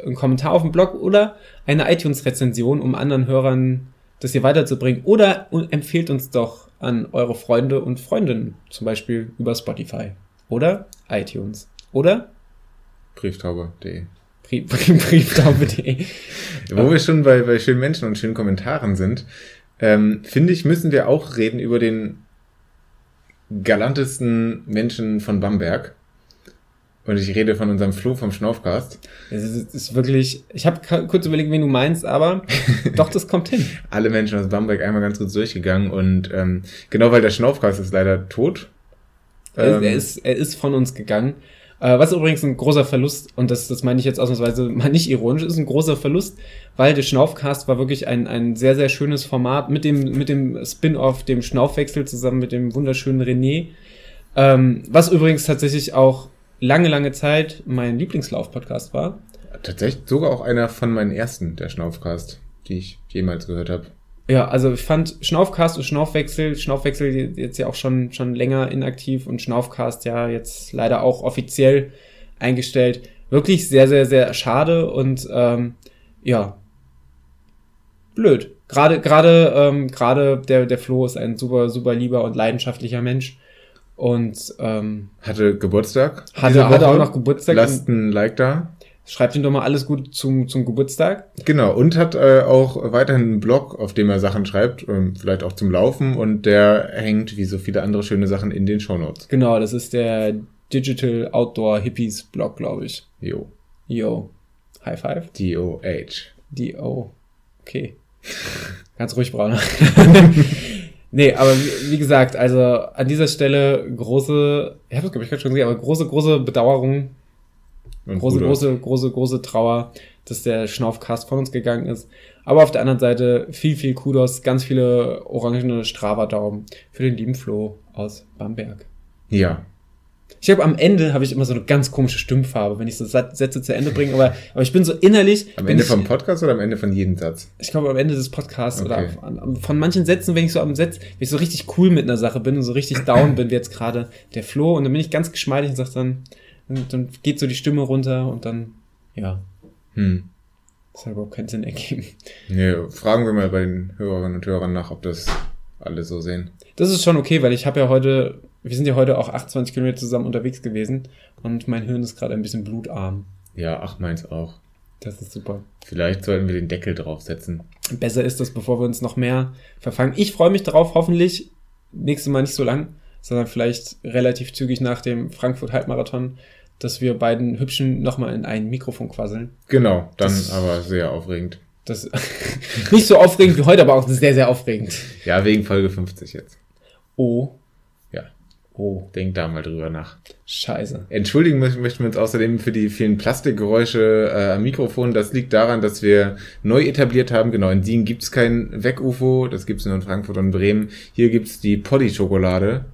einen Kommentar auf dem Blog oder eine iTunes-Rezension, um anderen Hörern das hier weiterzubringen. Oder empfehlt uns doch an eure Freunde und Freundinnen, zum Beispiel über Spotify oder iTunes. Oder? Brieftaube.de [laughs] Brieftaube.de. Wo wir schon bei, bei schönen Menschen und schönen Kommentaren sind, ähm, finde ich, müssen wir auch reden über den galantesten Menschen von Bamberg. Und ich rede von unserem Flo vom Schnaufcast. Es ist, ist wirklich, ich habe kurz überlegt, wen du meinst, aber [laughs] doch, das kommt hin. Alle Menschen aus Bamberg einmal ganz kurz durchgegangen und ähm, genau weil der Schnaufcast ist leider tot. Ähm, er, ist, er ist von uns gegangen. Äh, was übrigens ein großer Verlust, und das, das meine ich jetzt ausnahmsweise mal nicht ironisch, ist ein großer Verlust, weil der Schnaufcast war wirklich ein, ein sehr, sehr schönes Format mit dem, mit dem Spin-off, dem Schnaufwechsel zusammen mit dem wunderschönen René. Ähm, was übrigens tatsächlich auch lange, lange Zeit mein Lieblingslauf-Podcast war. Tatsächlich sogar auch einer von meinen ersten, der Schnaufcast, die ich jemals gehört habe. Ja, also ich fand Schnaufcast und Schnaufwechsel, Schnaufwechsel jetzt ja auch schon, schon länger inaktiv und Schnaufcast ja jetzt leider auch offiziell eingestellt. Wirklich sehr, sehr, sehr schade und ähm, ja, blöd. Gerade, gerade, ähm, gerade der, der Flo ist ein super, super lieber und leidenschaftlicher Mensch. Und ähm, hatte Geburtstag. Hatte, hatte auch noch Geburtstag. Lasst ein Like da. Schreibt ihm doch mal alles gut zum, zum Geburtstag. Genau, und hat äh, auch weiterhin einen Blog, auf dem er Sachen schreibt, ähm, vielleicht auch zum Laufen und der hängt wie so viele andere schöne Sachen in den Shownotes. Genau, das ist der Digital Outdoor Hippies Blog, glaube ich. Jo. Jo. High Five? D-O-H. D-O. Okay. Ganz ruhig, Brauner. [laughs] nee, aber wie, wie, gesagt, also an dieser Stelle große, ich habe es glaube ich gerade schon gesehen, aber große, große Bedauerung und große, Bruder. große, große, große Trauer, dass der Schnaufcast von uns gegangen ist. Aber auf der anderen Seite viel, viel Kudos, ganz viele orangene Strava-Daumen für den lieben Flo aus Bamberg. Ja. Ich habe am Ende habe ich immer so eine ganz komische Stimmfarbe, wenn ich so Sätze zu Ende bringe, aber, aber ich bin so innerlich. Am Ende ich, vom Podcast oder am Ende von jedem Satz? Ich glaube am Ende des Podcasts Okay. oder von manchen Sätzen, wenn ich so am Satz, wenn ich so richtig cool mit einer Sache bin und so richtig down [clears throat] bin, wie jetzt gerade der Flo, und dann bin ich ganz geschmeidig und sag dann, und dann geht so die Stimme runter und dann, ja, Hm. das hat überhaupt keinen Sinn ergeben. Nee, fragen wir mal bei den Hörerinnen und Hörern nach, ob das alle so sehen. Das ist schon okay, weil ich habe ja heute, wir sind ja heute auch 28 Kilometer zusammen unterwegs gewesen und mein Hirn ist gerade ein bisschen blutarm. Ja, ach, meins auch. Das ist super. Vielleicht sollten wir den Deckel draufsetzen. Besser ist das, bevor wir uns noch mehr verfangen. Ich freue mich darauf, hoffentlich nächstes Mal nicht so lang, sondern vielleicht relativ zügig nach dem Frankfurt-Halbmarathon, dass wir beiden Hübschen nochmal in ein Mikrofon quasseln. Genau, dann Das- aber sehr aufregend. Das [laughs] nicht so aufregend wie heute, aber auch sehr, sehr aufregend. Ja, wegen Folge 50 jetzt. Oh, Ja, oh, denk da mal drüber nach. scheiße. Entschuldigen möchten wir uns außerdem für die vielen Plastikgeräusche äh, am Mikrofon. Das liegt daran, dass wir neu etabliert haben. Genau, in Siegen gibt's kein Weg-UFO, das gibt's nur in Frankfurt und Bremen. Hier gibt's die Polly-Schokolade.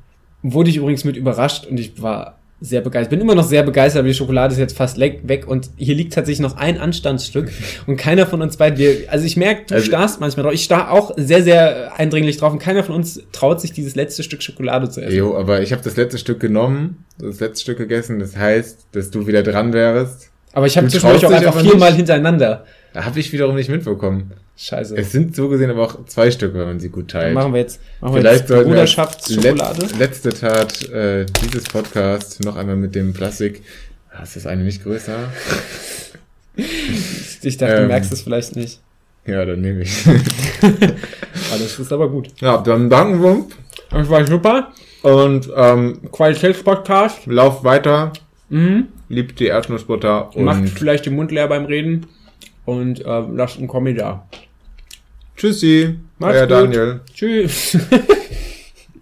Wurde ich übrigens mit überrascht und ich war sehr begeistert. Bin immer noch sehr begeistert, aber die Schokolade ist jetzt fast weg und hier liegt tatsächlich noch ein Anstandsstück [laughs] und keiner von uns beiden, wir, also ich merke, du Also- starrst manchmal drauf, ich starr auch sehr, sehr eindringlich drauf und keiner von uns traut sich dieses letzte Stück Schokolade zu essen. Jo, aber ich habe das letzte Stück genommen, das letzte Stück gegessen. Das heißt, dass du wieder dran wärst. Aber ich habe Du zwischendurch auch einfach viermal hintereinander. Da habe ich wiederum nicht mitbekommen. Scheiße. Es sind so gesehen aber auch zwei Stücke, wenn man sie gut Dann teilt. machen wir jetzt, machen Vielleicht jetzt wir als Bruderschaftsschokolade. Letz, letzte Tat äh, dieses Podcast noch einmal mit dem Plastik. Ah, ist das eine nicht größer? [laughs] Ich dachte, du ähm, merkst es vielleicht nicht. Ja, dann nehme ich. [laughs] Das ist aber gut. ja, dann danken wir Das war super. und ähm, Qualitätspodcast. lauft weiter. Mhm. Liebt die Erdnussbutter und Macht vielleicht den Mund leer beim Reden und äh, lasst einen Kommi da. Tschüssi. Macht's Euer gut. Daniel. Tschüss. [laughs]